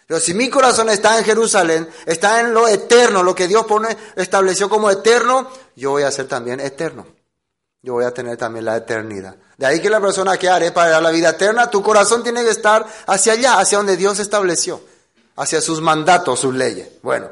Speaker 1: Pero si mi corazón está en Jerusalén, está en lo eterno, lo que Dios pone, estableció como eterno, yo voy a ser también eterno. Yo voy a tener también la eternidad. De ahí que la persona que haré para la vida eterna, tu corazón tiene que estar hacia allá, hacia donde Dios estableció hacia sus mandatos, sus leyes. Bueno,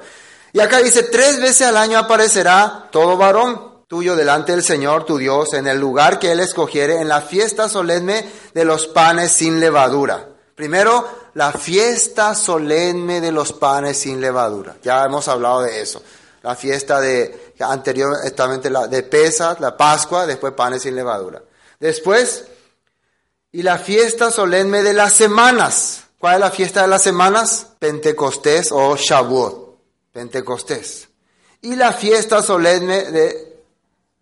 Speaker 1: y acá dice, tres veces al año aparecerá todo varón tuyo delante del Señor tu Dios en el lugar que Él escogiere en la fiesta solemne de los panes sin levadura. Primero, la fiesta solemne de los panes sin levadura. Ya hemos hablado de eso. La fiesta de anteriormente la de Pesas, la Pascua, después panes sin levadura. Después, y la fiesta solemne de las semanas. ¿Cuál es la fiesta de las semanas? Pentecostés o Shavuot. Pentecostés. Y la fiesta solemne de,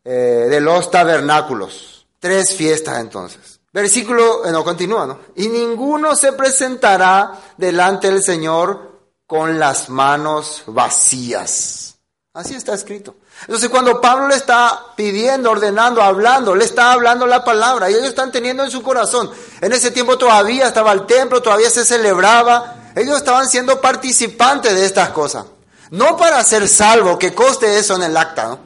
Speaker 1: eh, de los tabernáculos. Tres fiestas entonces. Versículo, eh, no continúa, ¿no? Y ninguno se presentará delante del Señor con las manos vacías. Así está escrito. Entonces cuando Pablo le está pidiendo, ordenando, hablando, le está hablando la palabra y ellos están teniendo en su corazón. En ese tiempo todavía estaba el templo, todavía se celebraba. Ellos estaban siendo participantes de estas cosas. No para ser salvo, que coste eso en el acta,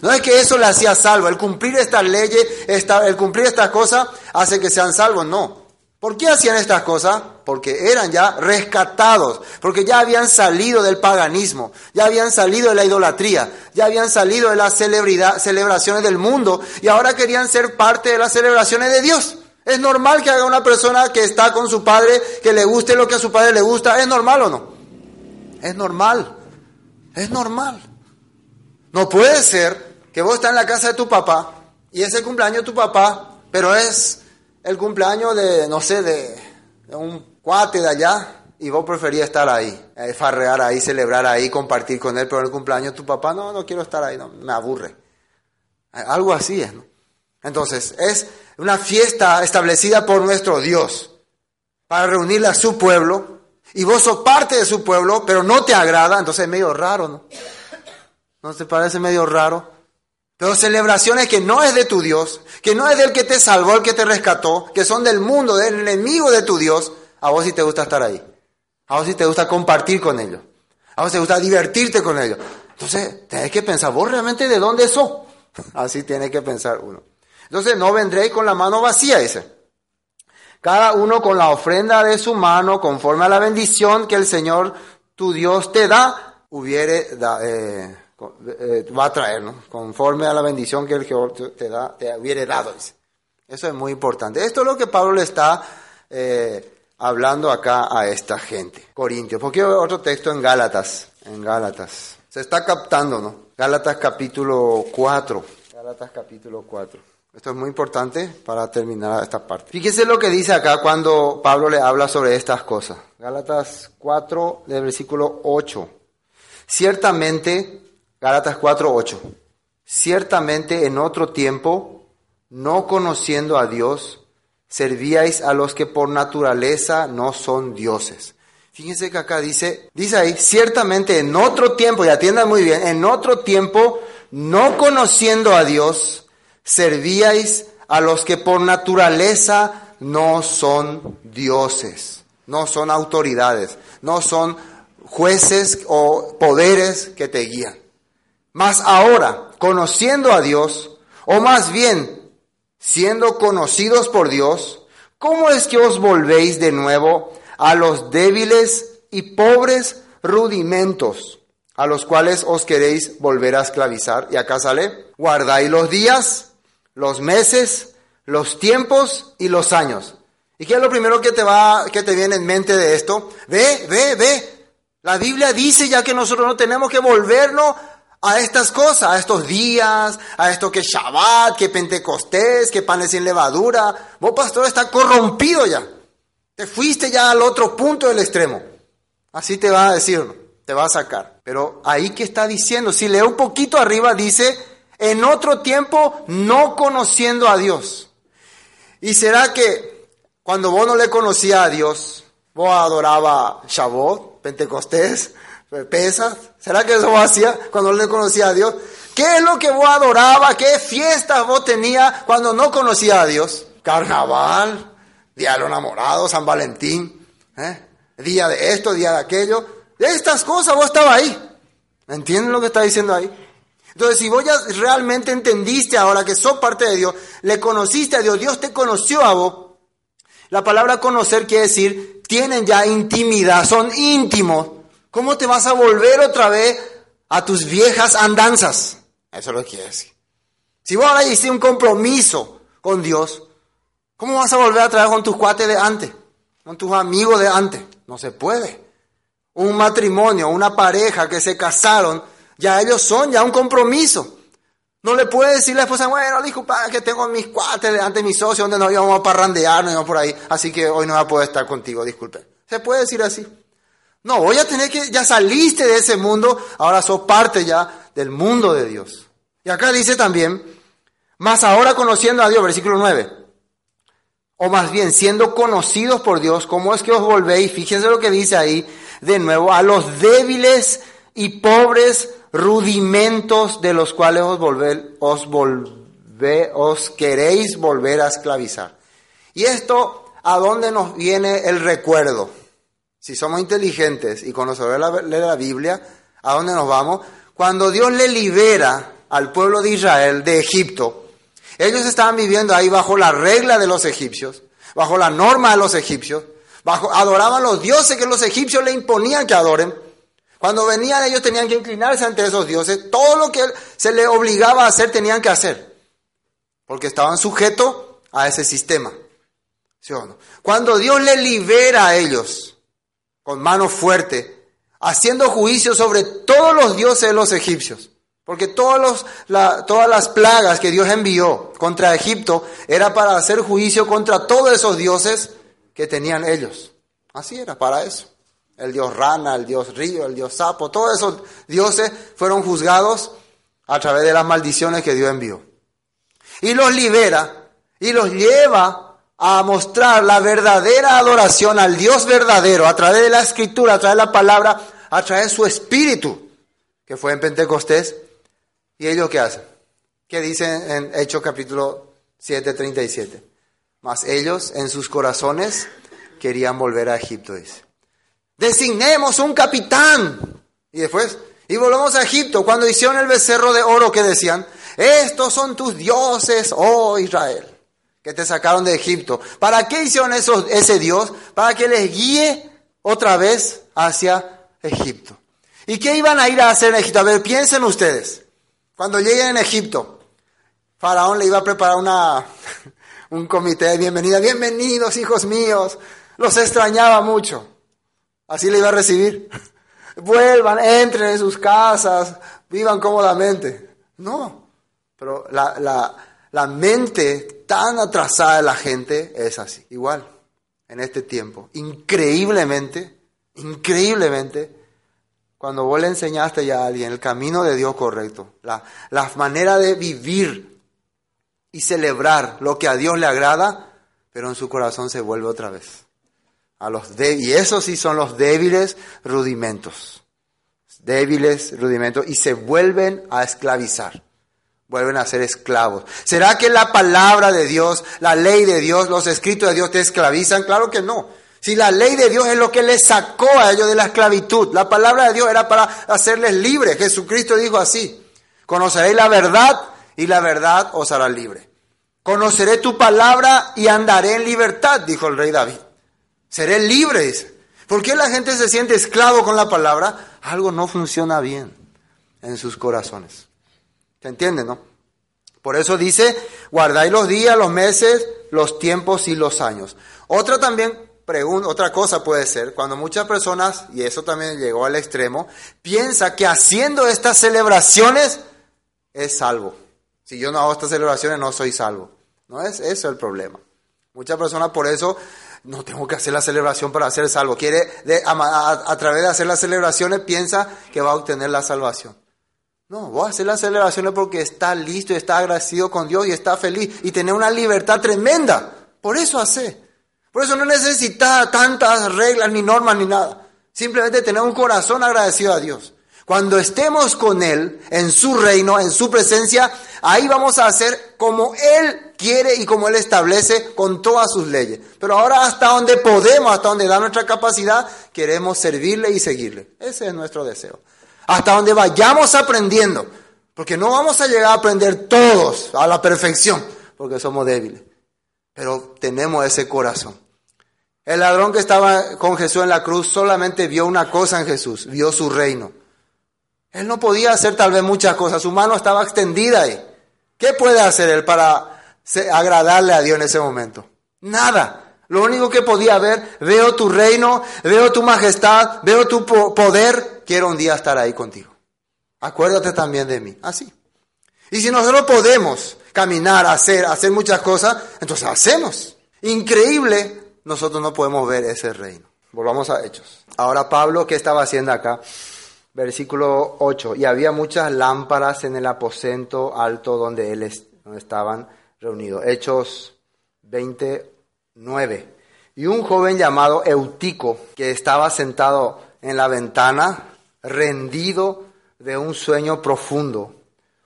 Speaker 1: ¿no? Es que eso le hacía salvo. El cumplir estas leyes, el cumplir estas cosas hace que sean salvos, no. ¿Por qué hacían estas cosas? Porque eran ya rescatados, porque ya habían salido del paganismo, ya habían salido de la idolatría, ya habían salido de las celebraciones del mundo y ahora querían ser parte de las celebraciones de Dios. Es normal que haga una persona que está con su padre, que le guste lo que a su padre le gusta. ¿Es normal o no? Es normal. Es normal. No puede ser que vos estás en la casa de tu papá y es el cumpleaños de tu papá, pero es el cumpleaños de, no sé, de, un cuate de allá y vos preferías estar ahí, eh, farrear ahí, celebrar ahí, compartir con él, pero el cumpleaños tu papá, no, no quiero estar ahí, no, me aburre. Eh, algo así es, ¿no? Entonces, es una fiesta establecida por nuestro Dios para reunirle a su pueblo y vos sos parte de su pueblo, pero no te agrada, entonces es medio raro, ¿no? ¿No te parece medio raro? Pero celebraciones que no es de tu Dios, que no es del que te salvó, el que te rescató, que son del mundo, del enemigo de tu Dios, a vos sí te gusta estar ahí. A vos sí te gusta compartir con ellos. A vos te gusta divertirte con ellos. Entonces, tenés que pensar, vos realmente de dónde sos. <laughs> Así tiene que pensar uno. Entonces, no vendréis con la mano vacía, dice. Cada uno con la ofrenda de su mano, conforme a la bendición que el Señor tu Dios te da, hubiere da, eh, eh, va a traer, ¿no? Conforme a la bendición que el Jehová te, da, te hubiere dado. Eso es muy importante. Esto es lo que Pablo le está eh, hablando acá a esta gente. Corintios. Porque otro texto en Gálatas. En Gálatas. Se está captando, ¿no? Gálatas capítulo 4. Gálatas capítulo 4. Esto es muy importante para terminar esta parte. Fíjese lo que dice acá cuando Pablo le habla sobre estas cosas. Gálatas 4, del versículo 8. Ciertamente Gálatas 4:8. Ciertamente en otro tiempo, no conociendo a Dios, servíais a los que por naturaleza no son dioses. Fíjense que acá dice, dice ahí, ciertamente en otro tiempo, y atiendan muy bien, en otro tiempo, no conociendo a Dios, servíais a los que por naturaleza no son dioses, no son autoridades, no son jueces o poderes que te guían. Mas ahora, conociendo a Dios, o más bien, siendo conocidos por Dios, ¿cómo es que os volvéis de nuevo a los débiles y pobres rudimentos a los cuales os queréis volver a esclavizar? Y acá sale, guardáis los días, los meses, los tiempos y los años. ¿Y qué es lo primero que te va, que te viene en mente de esto? Ve, ve, ve. La Biblia dice ya que nosotros no tenemos que volvernos a estas cosas, a estos días, a esto que Shabbat, que Pentecostés, que panes sin levadura. Vos, pastor, está corrompido ya. Te fuiste ya al otro punto del extremo. Así te va a decir, te va a sacar. Pero ahí que está diciendo, si leo un poquito arriba, dice, en otro tiempo no conociendo a Dios. ¿Y será que cuando vos no le conocías a Dios, vos adoraba Shabbat, Pentecostés, pesas. ¿Será que eso hacía cuando le conocía a Dios? ¿Qué es lo que vos adoraba? ¿Qué fiestas vos tenías cuando no conocía a Dios? Carnaval, Día de los Enamorados, San Valentín, ¿eh? día de esto, día de aquello. Estas cosas vos estabas ahí. ¿Entienden lo que está diciendo ahí? Entonces, si vos ya realmente entendiste ahora que sos parte de Dios, le conociste a Dios, Dios te conoció a vos, la palabra conocer quiere decir, tienen ya intimidad, son íntimos ¿Cómo te vas a volver otra vez a tus viejas andanzas? Eso es lo que quiere decir. Si vos ahora hiciste un compromiso con Dios, ¿cómo vas a volver a traer con tus cuates de antes? Con tus amigos de antes. No se puede. Un matrimonio, una pareja que se casaron, ya ellos son ya un compromiso. No le puede decir la esposa, bueno, disculpa, que tengo mis cuates de antes, mis socios, donde no íbamos a parrandear, no íbamos por ahí, así que hoy no voy a poder estar contigo, disculpe. Se puede decir así. No, voy a tener que, ya saliste de ese mundo, ahora sos parte ya del mundo de Dios. Y acá dice también, más ahora conociendo a Dios, versículo 9. O más bien, siendo conocidos por Dios, ¿cómo es que os volvéis? Fíjense lo que dice ahí, de nuevo, a los débiles y pobres rudimentos de los cuales os, volver, os, os queréis volver a esclavizar. Y esto, ¿a dónde nos viene el recuerdo? Si somos inteligentes y conocedores de la Biblia, ¿a dónde nos vamos? Cuando Dios le libera al pueblo de Israel de Egipto, ellos estaban viviendo ahí bajo la regla de los egipcios, bajo la norma de los egipcios, bajo, adoraban los dioses que los egipcios le imponían que adoren. Cuando venían ellos tenían que inclinarse ante esos dioses, todo lo que se les obligaba a hacer tenían que hacer, porque estaban sujetos a ese sistema. ¿Sí o no? Cuando Dios le libera a ellos con mano fuerte, haciendo juicio sobre todos los dioses de los egipcios, porque todas las plagas que Dios envió contra Egipto era para hacer juicio contra todos esos dioses que tenían ellos. Así era, para eso. El dios rana, el dios río, el dios sapo, todos esos dioses fueron juzgados a través de las maldiciones que Dios envió. Y los libera y los lleva a mostrar la verdadera adoración al Dios verdadero a través de la escritura, a través de la palabra, a través de su espíritu, que fue en Pentecostés. ¿Y ellos qué hacen? ¿Qué dicen en Hechos capítulo 7, 37? Mas ellos en sus corazones querían volver a Egipto, dice. Designemos un capitán. Y después, y volvemos a Egipto, cuando hicieron el becerro de oro que decían, estos son tus dioses, oh Israel, que te sacaron de Egipto. ¿Para qué hicieron eso, ese Dios? Para que les guíe otra vez hacia Egipto. ¿Y qué iban a ir a hacer en Egipto? A ver, piensen ustedes. Cuando lleguen en Egipto, Faraón le iba a preparar una, <laughs> un comité de bienvenida. Bienvenidos, hijos míos. Los extrañaba mucho. Así le iba a recibir. <laughs> Vuelvan, entren en sus casas, vivan cómodamente. No, pero la, la, la mente tan atrasada la gente es así. Igual, en este tiempo. Increíblemente, increíblemente, cuando vos le enseñaste ya a alguien el camino de Dios correcto, la, la manera de vivir y celebrar lo que a Dios le agrada, pero en su corazón se vuelve otra vez. A los y esos sí son los débiles rudimentos. Débiles rudimentos y se vuelven a esclavizar. Vuelven a ser esclavos. ¿Será que la palabra de Dios, la ley de Dios, los escritos de Dios te esclavizan? Claro que no. Si la ley de Dios es lo que les sacó a ellos de la esclavitud, la palabra de Dios era para hacerles libres. Jesucristo dijo así, conoceréis la verdad y la verdad os hará libre. Conoceré tu palabra y andaré en libertad, dijo el rey David. Seré libre, dice. ¿Por qué la gente se siente esclavo con la palabra? Algo no funciona bien en sus corazones. ¿Se entiende, no? Por eso dice, guardáis los días, los meses, los tiempos y los años. Otra también otra cosa puede ser, cuando muchas personas, y eso también llegó al extremo, piensa que haciendo estas celebraciones es salvo. Si yo no hago estas celebraciones no soy salvo. No es eso el problema. Muchas personas por eso no tengo que hacer la celebración para ser salvo. Quiere, a través de hacer las celebraciones, piensa que va a obtener la salvación. No, vos hacer las celebraciones porque está listo está agradecido con Dios y está feliz y tener una libertad tremenda. Por eso hace. Por eso no necesita tantas reglas ni normas ni nada. Simplemente tener un corazón agradecido a Dios. Cuando estemos con Él, en su reino, en su presencia, ahí vamos a hacer como Él quiere y como Él establece con todas sus leyes. Pero ahora hasta donde podemos, hasta donde da nuestra capacidad, queremos servirle y seguirle. Ese es nuestro deseo. Hasta donde vayamos aprendiendo. Porque no vamos a llegar a aprender todos a la perfección, porque somos débiles. Pero tenemos ese corazón. El ladrón que estaba con Jesús en la cruz solamente vio una cosa en Jesús, vio su reino. Él no podía hacer tal vez muchas cosas, su mano estaba extendida ahí. ¿Qué puede hacer él para agradarle a Dios en ese momento? Nada. Lo único que podía ver, veo tu reino, veo tu majestad, veo tu po- poder, quiero un día estar ahí contigo. Acuérdate también de mí. Así. Y si nosotros podemos caminar, hacer, hacer muchas cosas, entonces hacemos. Increíble, nosotros no podemos ver ese reino. Volvamos a Hechos. Ahora Pablo, ¿qué estaba haciendo acá? Versículo 8. Y había muchas lámparas en el aposento alto donde, él estaban reunidos. Hechos 29. Y un joven llamado Eutico, que estaba sentado en la ventana, rendido de un sueño profundo,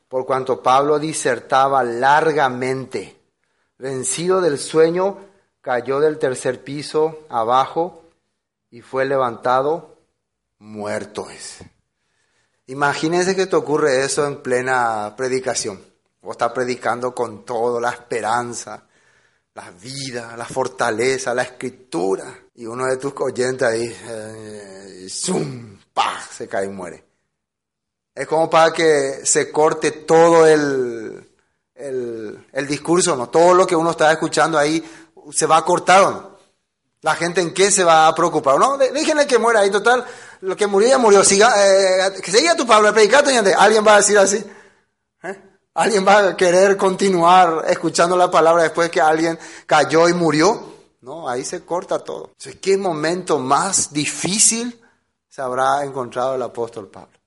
Speaker 1: por cuanto Pablo disertaba largamente. Vencido del sueño, cayó del tercer piso abajo y fue levantado muerto. Imagínense que te ocurre eso en plena predicación. Vos estás predicando con todo, la esperanza, la vida, la fortaleza, la escritura. Y uno de tus oyentes ahí, eh, ¡zum! ¡pah! se cae y muere. Es como para que se corte todo el, el, el discurso, ¿no? Todo lo que uno está escuchando ahí, se va a cortar no. La gente en qué se va a preocupar. No, déjenle que muera ahí, total. Lo que murió ya murió. Siga, eh, que seguía tu Pablo, predicato, alguien va a decir así. ¿Eh? Alguien va a querer continuar escuchando la palabra después que alguien cayó y murió. No, ahí se corta todo. ¿Qué momento más difícil se habrá encontrado el apóstol Pablo?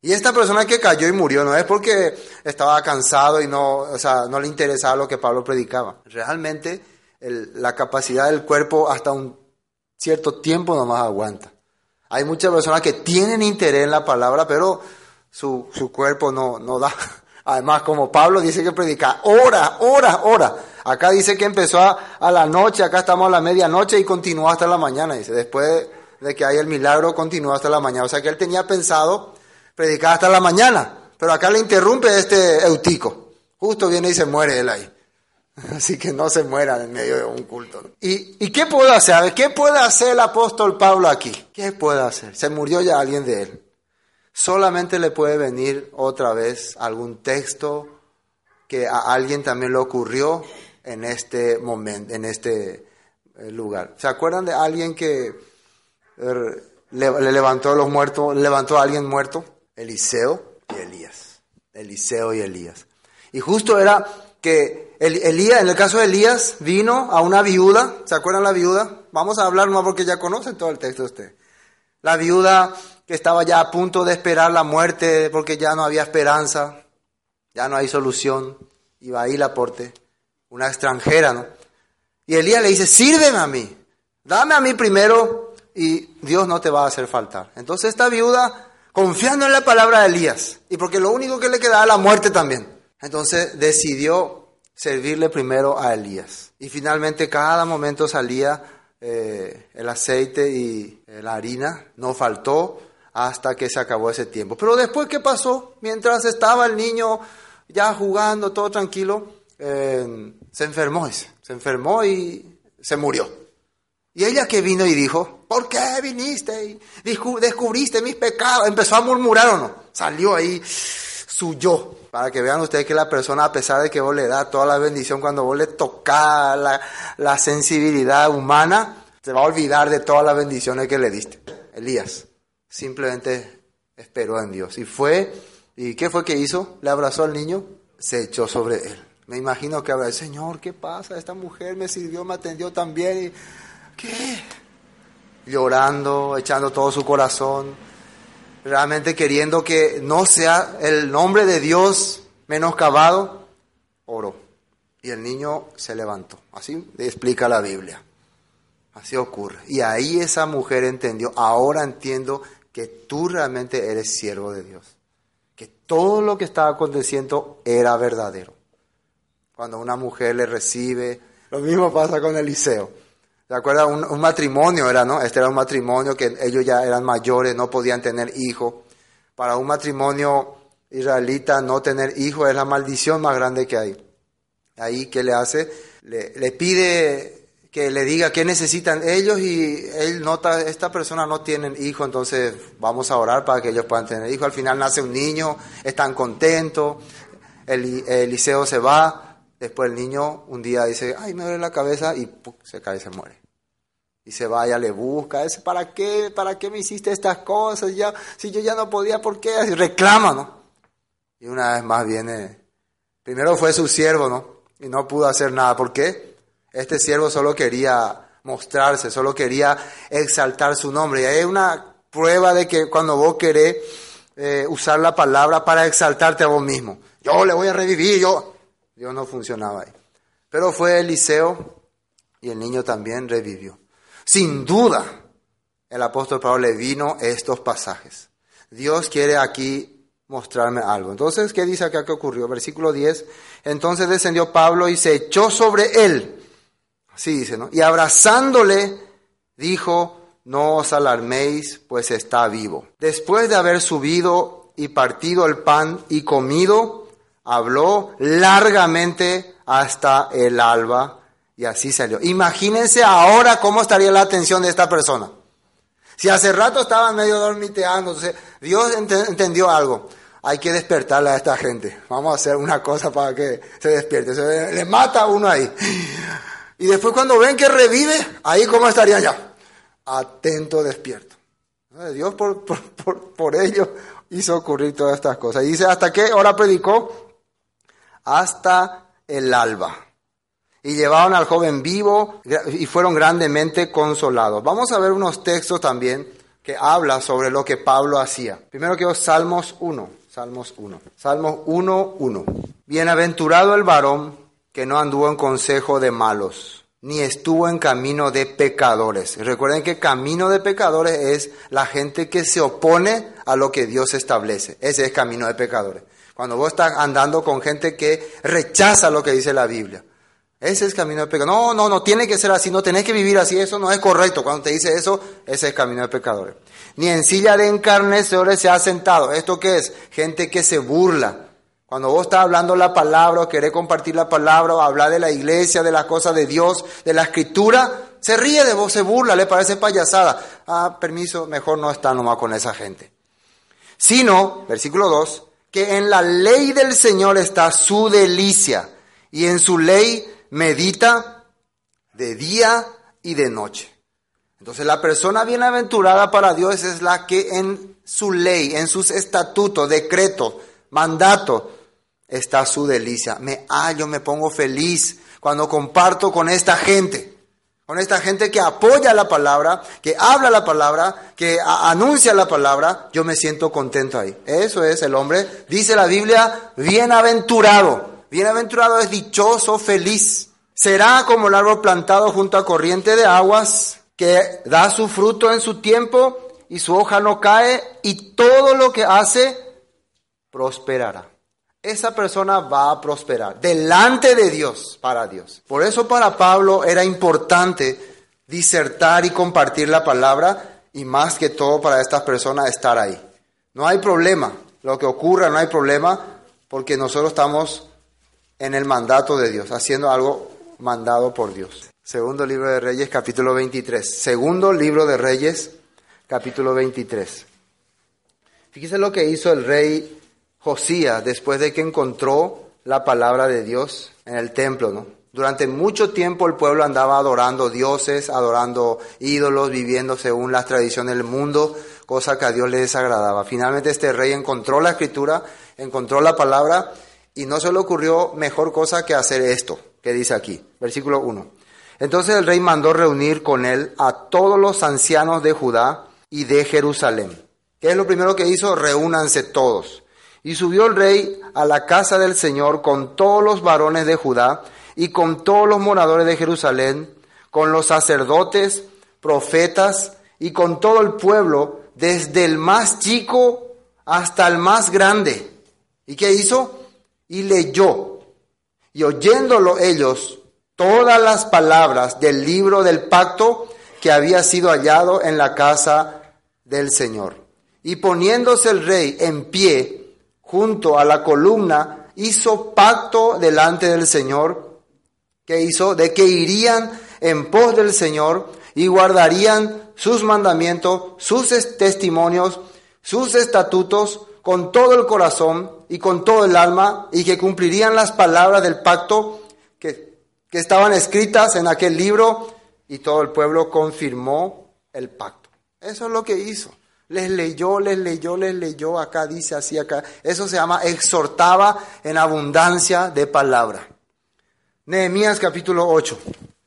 Speaker 1: Y esta persona que cayó y murió no es porque estaba cansado y no, o sea, no le interesaba lo que Pablo predicaba. Realmente la capacidad del cuerpo hasta un cierto tiempo nomás aguanta. Hay muchas personas que tienen interés en la palabra, pero su, su cuerpo no, no da. Además, como Pablo dice que predica hora, hora, hora. Acá dice que empezó a, la noche, acá estamos a la medianoche y continuó hasta la mañana. Dice, después de que hay el milagro, continuó hasta la mañana. O sea que él tenía pensado predicar hasta la mañana. Pero acá le interrumpe este eutico. Justo viene y se muere él ahí. <laughs> Así que no se muera en medio de un culto. ¿Y, ¿Y, qué puede hacer? ¿Qué puede hacer el apóstol Pablo aquí? ¿Qué puede hacer? Se murió ya alguien de él. Solamente le puede venir otra vez algún texto que a alguien también le ocurrió en este momento, en este eh, lugar. ¿Se acuerdan de alguien que er, le, levantó los muertos, levantó a alguien muerto? Eliseo y Elías. Eliseo y Elías. Y justo era que Elías, en el caso de Elías, vino a una viuda, ¿se acuerdan la viuda? Vamos a hablar más porque ya conocen todo el texto de usted. La viuda que estaba ya a punto de esperar la muerte porque ya no había esperanza, ya no hay solución, iba ahí la porte una extranjera, ¿no? Y Elías le dice, sírveme a mí, dame a mí primero y Dios no te va a hacer faltar. Entonces esta viuda, confiando en la palabra de Elías, y porque lo único que le quedaba la muerte también, entonces decidió servirle primero a Elías. Y finalmente cada momento salía eh, el aceite y eh, la harina, no faltó hasta que se acabó ese tiempo. Pero después, ¿qué pasó? Mientras estaba el niño ya jugando, todo tranquilo, se enfermó, se enfermó y se murió. Y ella que vino y dijo, ¿por qué viniste y descubriste mis pecados? Empezó a murmurar o no. Salió ahí su yo. Para que vean ustedes que la persona, a pesar de que vos le da toda la bendición, cuando vos le tocas la, la sensibilidad humana, se va a olvidar de todas las bendiciones que le diste. Elías simplemente esperó en Dios. Y fue, ¿y qué fue que hizo? Le abrazó al niño, se echó sobre él. Me imagino que habrá, Señor, ¿qué pasa? Esta mujer me sirvió, me atendió también. Y, ¿Qué? Llorando, echando todo su corazón, realmente queriendo que no sea el nombre de Dios menoscabado, oró. Y el niño se levantó. Así explica la Biblia. Así ocurre. Y ahí esa mujer entendió, ahora entiendo que tú realmente eres siervo de Dios. Que todo lo que estaba aconteciendo era verdadero cuando una mujer le recibe. Lo mismo pasa con Eliseo. ¿Se acuerda? Un, matrimonio era, ¿no? Este era un matrimonio que ellos ya eran mayores, no podían tener hijo. Para un matrimonio israelita no tener hijo es la maldición más grande que hay. Ahí, ¿qué le hace? Le pide que le diga qué necesitan ellos y él nota, esta persona no tienen hijo, entonces vamos a orar para que ellos puedan tener hijo. Al final nace un niño, están contentos, el, Eliseo se va, Después el niño un día dice, ay, me duele la cabeza y se cae y se muere. Y se vaya, le busca, dice, ¿para qué? ¿Para qué me hiciste estas cosas? Ya, si yo ya no podía, ¿por qué? Reclama, ¿no? Y una vez más viene, primero fue su siervo, ¿no? Y no pudo hacer nada. ¿Por qué? Este siervo solo quería mostrarse, solo quería exaltar su nombre. Y hay una prueba de que cuando vos querés eh, usar la palabra para exaltarte a vos mismo, yo le voy a revivir, yo, Dios no funcionaba ahí. Pero fue Eliseo y el niño también revivió. Sin duda, el apóstol Pablo le vino estos pasajes. Dios quiere aquí mostrarme algo. Entonces, ¿qué dice acá que ocurrió? Versículo 10. Entonces descendió Pablo y se echó sobre él. Dice, ¿no? Y abrazándole, dijo, no os alarméis, pues está vivo. Después de haber subido y partido el pan y comido, habló largamente hasta el alba y así salió. Imagínense ahora cómo estaría la atención de esta persona. Si hace rato estaban medio dormiteando, Dios entendió algo. Hay que despertarle a esta gente. Vamos a hacer una cosa para que se despierte. Le mata uno ahí. Y después cuando ven que revive, ahí cómo estarían ya. Atento, despierto. Dios por, por, por, por ello hizo ocurrir todas estas cosas. Y dice, ¿hasta qué hora predicó? Hasta el alba. Y llevaron al joven vivo y fueron grandemente consolados. Vamos a ver unos textos también que habla sobre lo que Pablo hacía. Primero que Salmos 1. Salmos 1. Salmos 1, 1. Bienaventurado el varón que no anduvo en consejo de malos, ni estuvo en camino de pecadores. Recuerden que camino de pecadores es la gente que se opone a lo que Dios establece. Ese es camino de pecadores. Cuando vos estás andando con gente que rechaza lo que dice la Biblia. Ese es camino de pecado. No, no, no tiene que ser así, no tenés que vivir así, eso no es correcto. Cuando te dice eso, ese es camino de pecadores. Ni en silla de encarnecedores se ha sentado. ¿Esto qué es? Gente que se burla. Cuando vos estás hablando la palabra o querés compartir la palabra o hablar de la iglesia, de las cosas de Dios, de la escritura, se ríe de vos, se burla, le parece payasada. Ah, permiso, mejor no estar nomás con esa gente. Sino, versículo 2, que en la ley del Señor está su delicia y en su ley medita de día y de noche. Entonces la persona bienaventurada para Dios es la que en su ley, en sus estatutos, decretos, mandatos, está su delicia. Me hallo, me pongo feliz cuando comparto con esta gente. Con esta gente que apoya la palabra, que habla la palabra, que anuncia la palabra, yo me siento contento ahí. Eso es el hombre, dice la Biblia, bienaventurado. Bienaventurado es dichoso, feliz. Será como el árbol plantado junto a corriente de aguas, que da su fruto en su tiempo y su hoja no cae y todo lo que hace prosperará. Esa persona va a prosperar delante de Dios, para Dios. Por eso para Pablo era importante disertar y compartir la palabra y más que todo para estas personas estar ahí. No hay problema, lo que ocurra no hay problema porque nosotros estamos en el mandato de Dios, haciendo algo mandado por Dios. Segundo libro de Reyes, capítulo 23. Segundo libro de Reyes, capítulo 23. Fíjese lo que hizo el rey Josías después de que encontró la palabra de Dios en el templo, ¿no? Durante mucho tiempo el pueblo andaba adorando dioses, adorando ídolos, viviendo según las tradiciones del mundo, cosa que a Dios le desagradaba. Finalmente este rey encontró la escritura, encontró la palabra y no se le ocurrió mejor cosa que hacer esto, que dice aquí, versículo 1. Entonces el rey mandó reunir con él a todos los ancianos de Judá y de Jerusalén. ¿Qué es lo primero que hizo? Reúnanse todos. Y subió el rey a la casa del Señor con todos los varones de Judá y con todos los moradores de Jerusalén, con los sacerdotes, profetas y con todo el pueblo, desde el más chico hasta el más grande. ¿Y qué hizo? y leyó, y oyéndolo ellos, todas las palabras del libro del pacto que había sido hallado en la casa del Señor. Y poniéndose el rey en pie junto a la columna, hizo pacto delante del Señor, que hizo de que irían en pos del Señor y guardarían sus mandamientos, sus testimonios, sus estatutos con todo el corazón y con todo el alma y que cumplirían las palabras del pacto que, que estaban escritas en aquel libro y todo el pueblo confirmó el pacto. Eso es lo que hizo. Les leyó, les leyó, les leyó, acá dice así, acá. Eso se llama exhortaba en abundancia de palabra. Nehemías capítulo 8.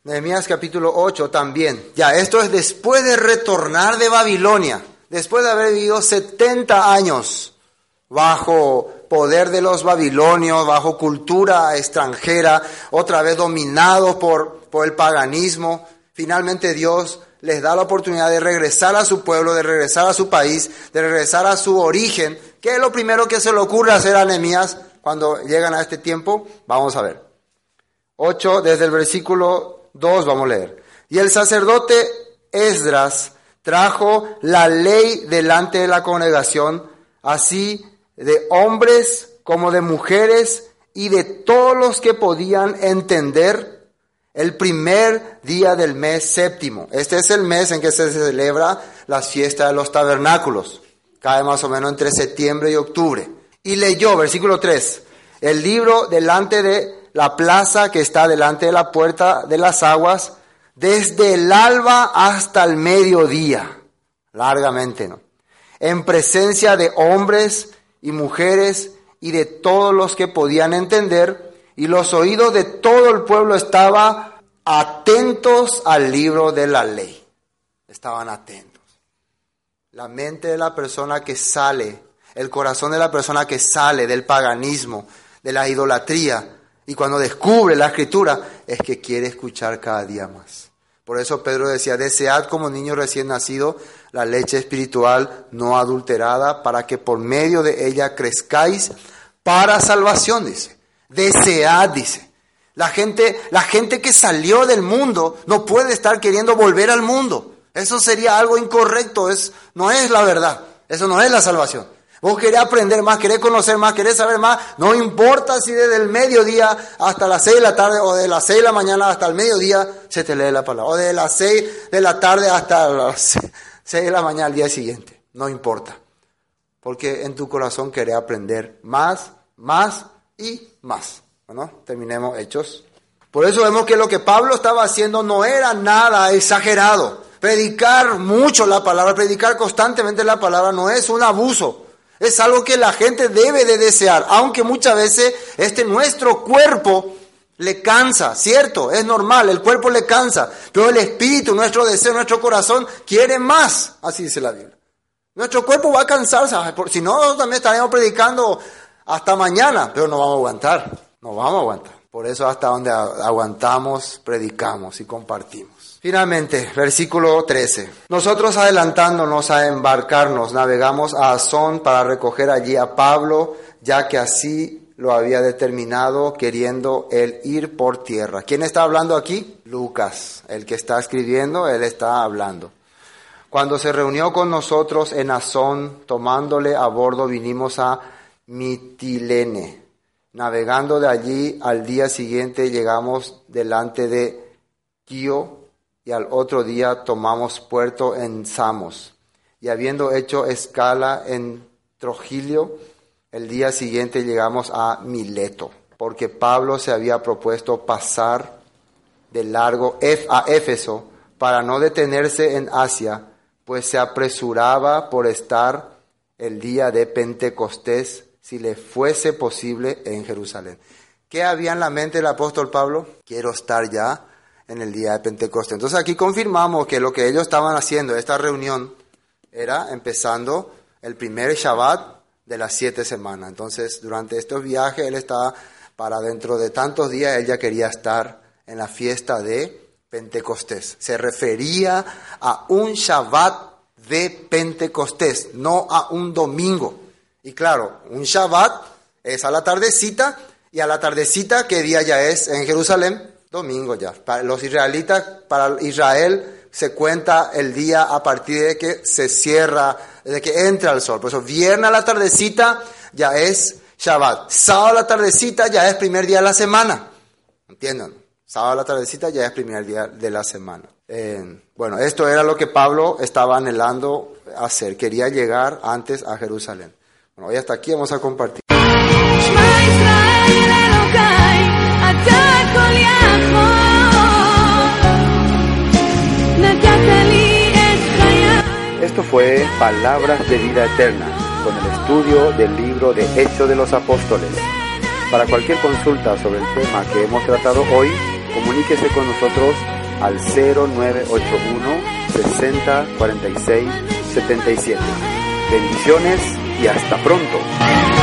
Speaker 1: Nehemías capítulo 8 también. Ya, esto es después de retornar de Babilonia, después de haber vivido 70 años bajo poder de los babilonios, bajo cultura extranjera, otra vez dominado por, por el paganismo. Finalmente Dios les da la oportunidad de regresar a su pueblo, de regresar a su país, de regresar a su origen. ¿Qué es lo primero que se le ocurre hacer a Nehemías cuando llegan a este tiempo? Vamos a ver. 8, desde el versículo 2 vamos a leer. Y el sacerdote Esdras trajo la ley delante de la congregación, así de hombres como de mujeres y de todos los que podían entender el primer día del mes séptimo. Este es el mes en que se celebra la fiesta de los tabernáculos. Cae más o menos entre septiembre y octubre. Y leyó, versículo 3, el libro delante de la plaza que está delante de la puerta de las aguas, desde el alba hasta el mediodía, largamente, ¿no? En presencia de hombres y mujeres y de todos los que podían entender, y los oídos de todo el pueblo estaban atentos al libro de la ley. Estaban atentos. La mente de la persona que sale, el corazón de la persona que sale del paganismo, de la idolatría, y cuando descubre la escritura, es que quiere escuchar cada día más. Por eso Pedro decía, desead como niño recién nacido la leche espiritual no adulterada, para que por medio de ella crezcáis para salvación, dice. Desead, dice. La gente, la gente que salió del mundo no puede estar queriendo volver al mundo. Eso sería algo incorrecto, es, no es la verdad. Eso no es la salvación. Vos querés aprender más, querés conocer más, querés saber más. No importa si desde el mediodía hasta las seis de la tarde o de las seis de la mañana hasta el mediodía se te lee la palabra. O de las seis de la tarde hasta las <laughs> seis de la mañana al día siguiente. No importa. Porque en tu corazón querés aprender más, más y más. Bueno, terminemos hechos. Por eso vemos que lo que Pablo estaba haciendo no era nada exagerado. Predicar mucho la palabra, predicar constantemente la palabra no es un abuso. Es algo que la gente debe de desear, aunque muchas veces este nuestro cuerpo le cansa, cierto, es normal, el cuerpo le cansa, pero el espíritu, nuestro deseo, nuestro corazón quiere más, así dice la Biblia. Nuestro cuerpo va a cansarse, si no también estaremos predicando hasta mañana, pero no vamos a aguantar, no vamos a aguantar. Por eso hasta donde aguantamos, predicamos y compartimos. Finalmente, versículo 13. Nosotros adelantándonos a embarcarnos, navegamos a Azón para recoger allí a Pablo, ya que así lo había determinado, queriendo él ir por tierra. ¿Quién está hablando aquí? Lucas, el que está escribiendo, él está hablando. Cuando se reunió con nosotros en Azón, tomándole a bordo, vinimos a Mitilene. Navegando de allí, al día siguiente llegamos delante de Quio, y al otro día tomamos puerto en Samos. Y habiendo hecho escala en Trogilio, el día siguiente llegamos a Mileto, porque Pablo se había propuesto pasar de largo a Éfeso para no detenerse en Asia, pues se apresuraba por estar el día de Pentecostés, si le fuese posible, en Jerusalén. ¿Qué había en la mente el apóstol Pablo? Quiero estar ya en el día de Pentecostés. Entonces aquí confirmamos que lo que ellos estaban haciendo, esta reunión, era empezando el primer Shabbat de las siete semanas. Entonces durante estos viajes él estaba, para dentro de tantos días, él ya quería estar en la fiesta de Pentecostés. Se refería a un Shabbat de Pentecostés, no a un domingo. Y claro, un Shabbat es a la tardecita, y a la tardecita, ¿qué día ya es en Jerusalén? Domingo ya. Para los israelitas, para Israel se cuenta el día a partir de que se cierra, de que entra el sol. Por eso viernes a la tardecita ya es Shabbat. Sábado a la tardecita ya es primer día de la semana. ¿Entienden? Sábado a la tardecita ya es primer día de la semana. Eh, bueno, esto era lo que Pablo estaba anhelando hacer. Quería llegar antes a Jerusalén. Bueno, hoy hasta aquí vamos a compartir.
Speaker 4: Esto fue Palabras de Vida Eterna, con el estudio del libro de Hechos de los Apóstoles. Para cualquier consulta sobre el tema que hemos tratado hoy, comuníquese con nosotros al 0981 60 46 77. Bendiciones y hasta pronto.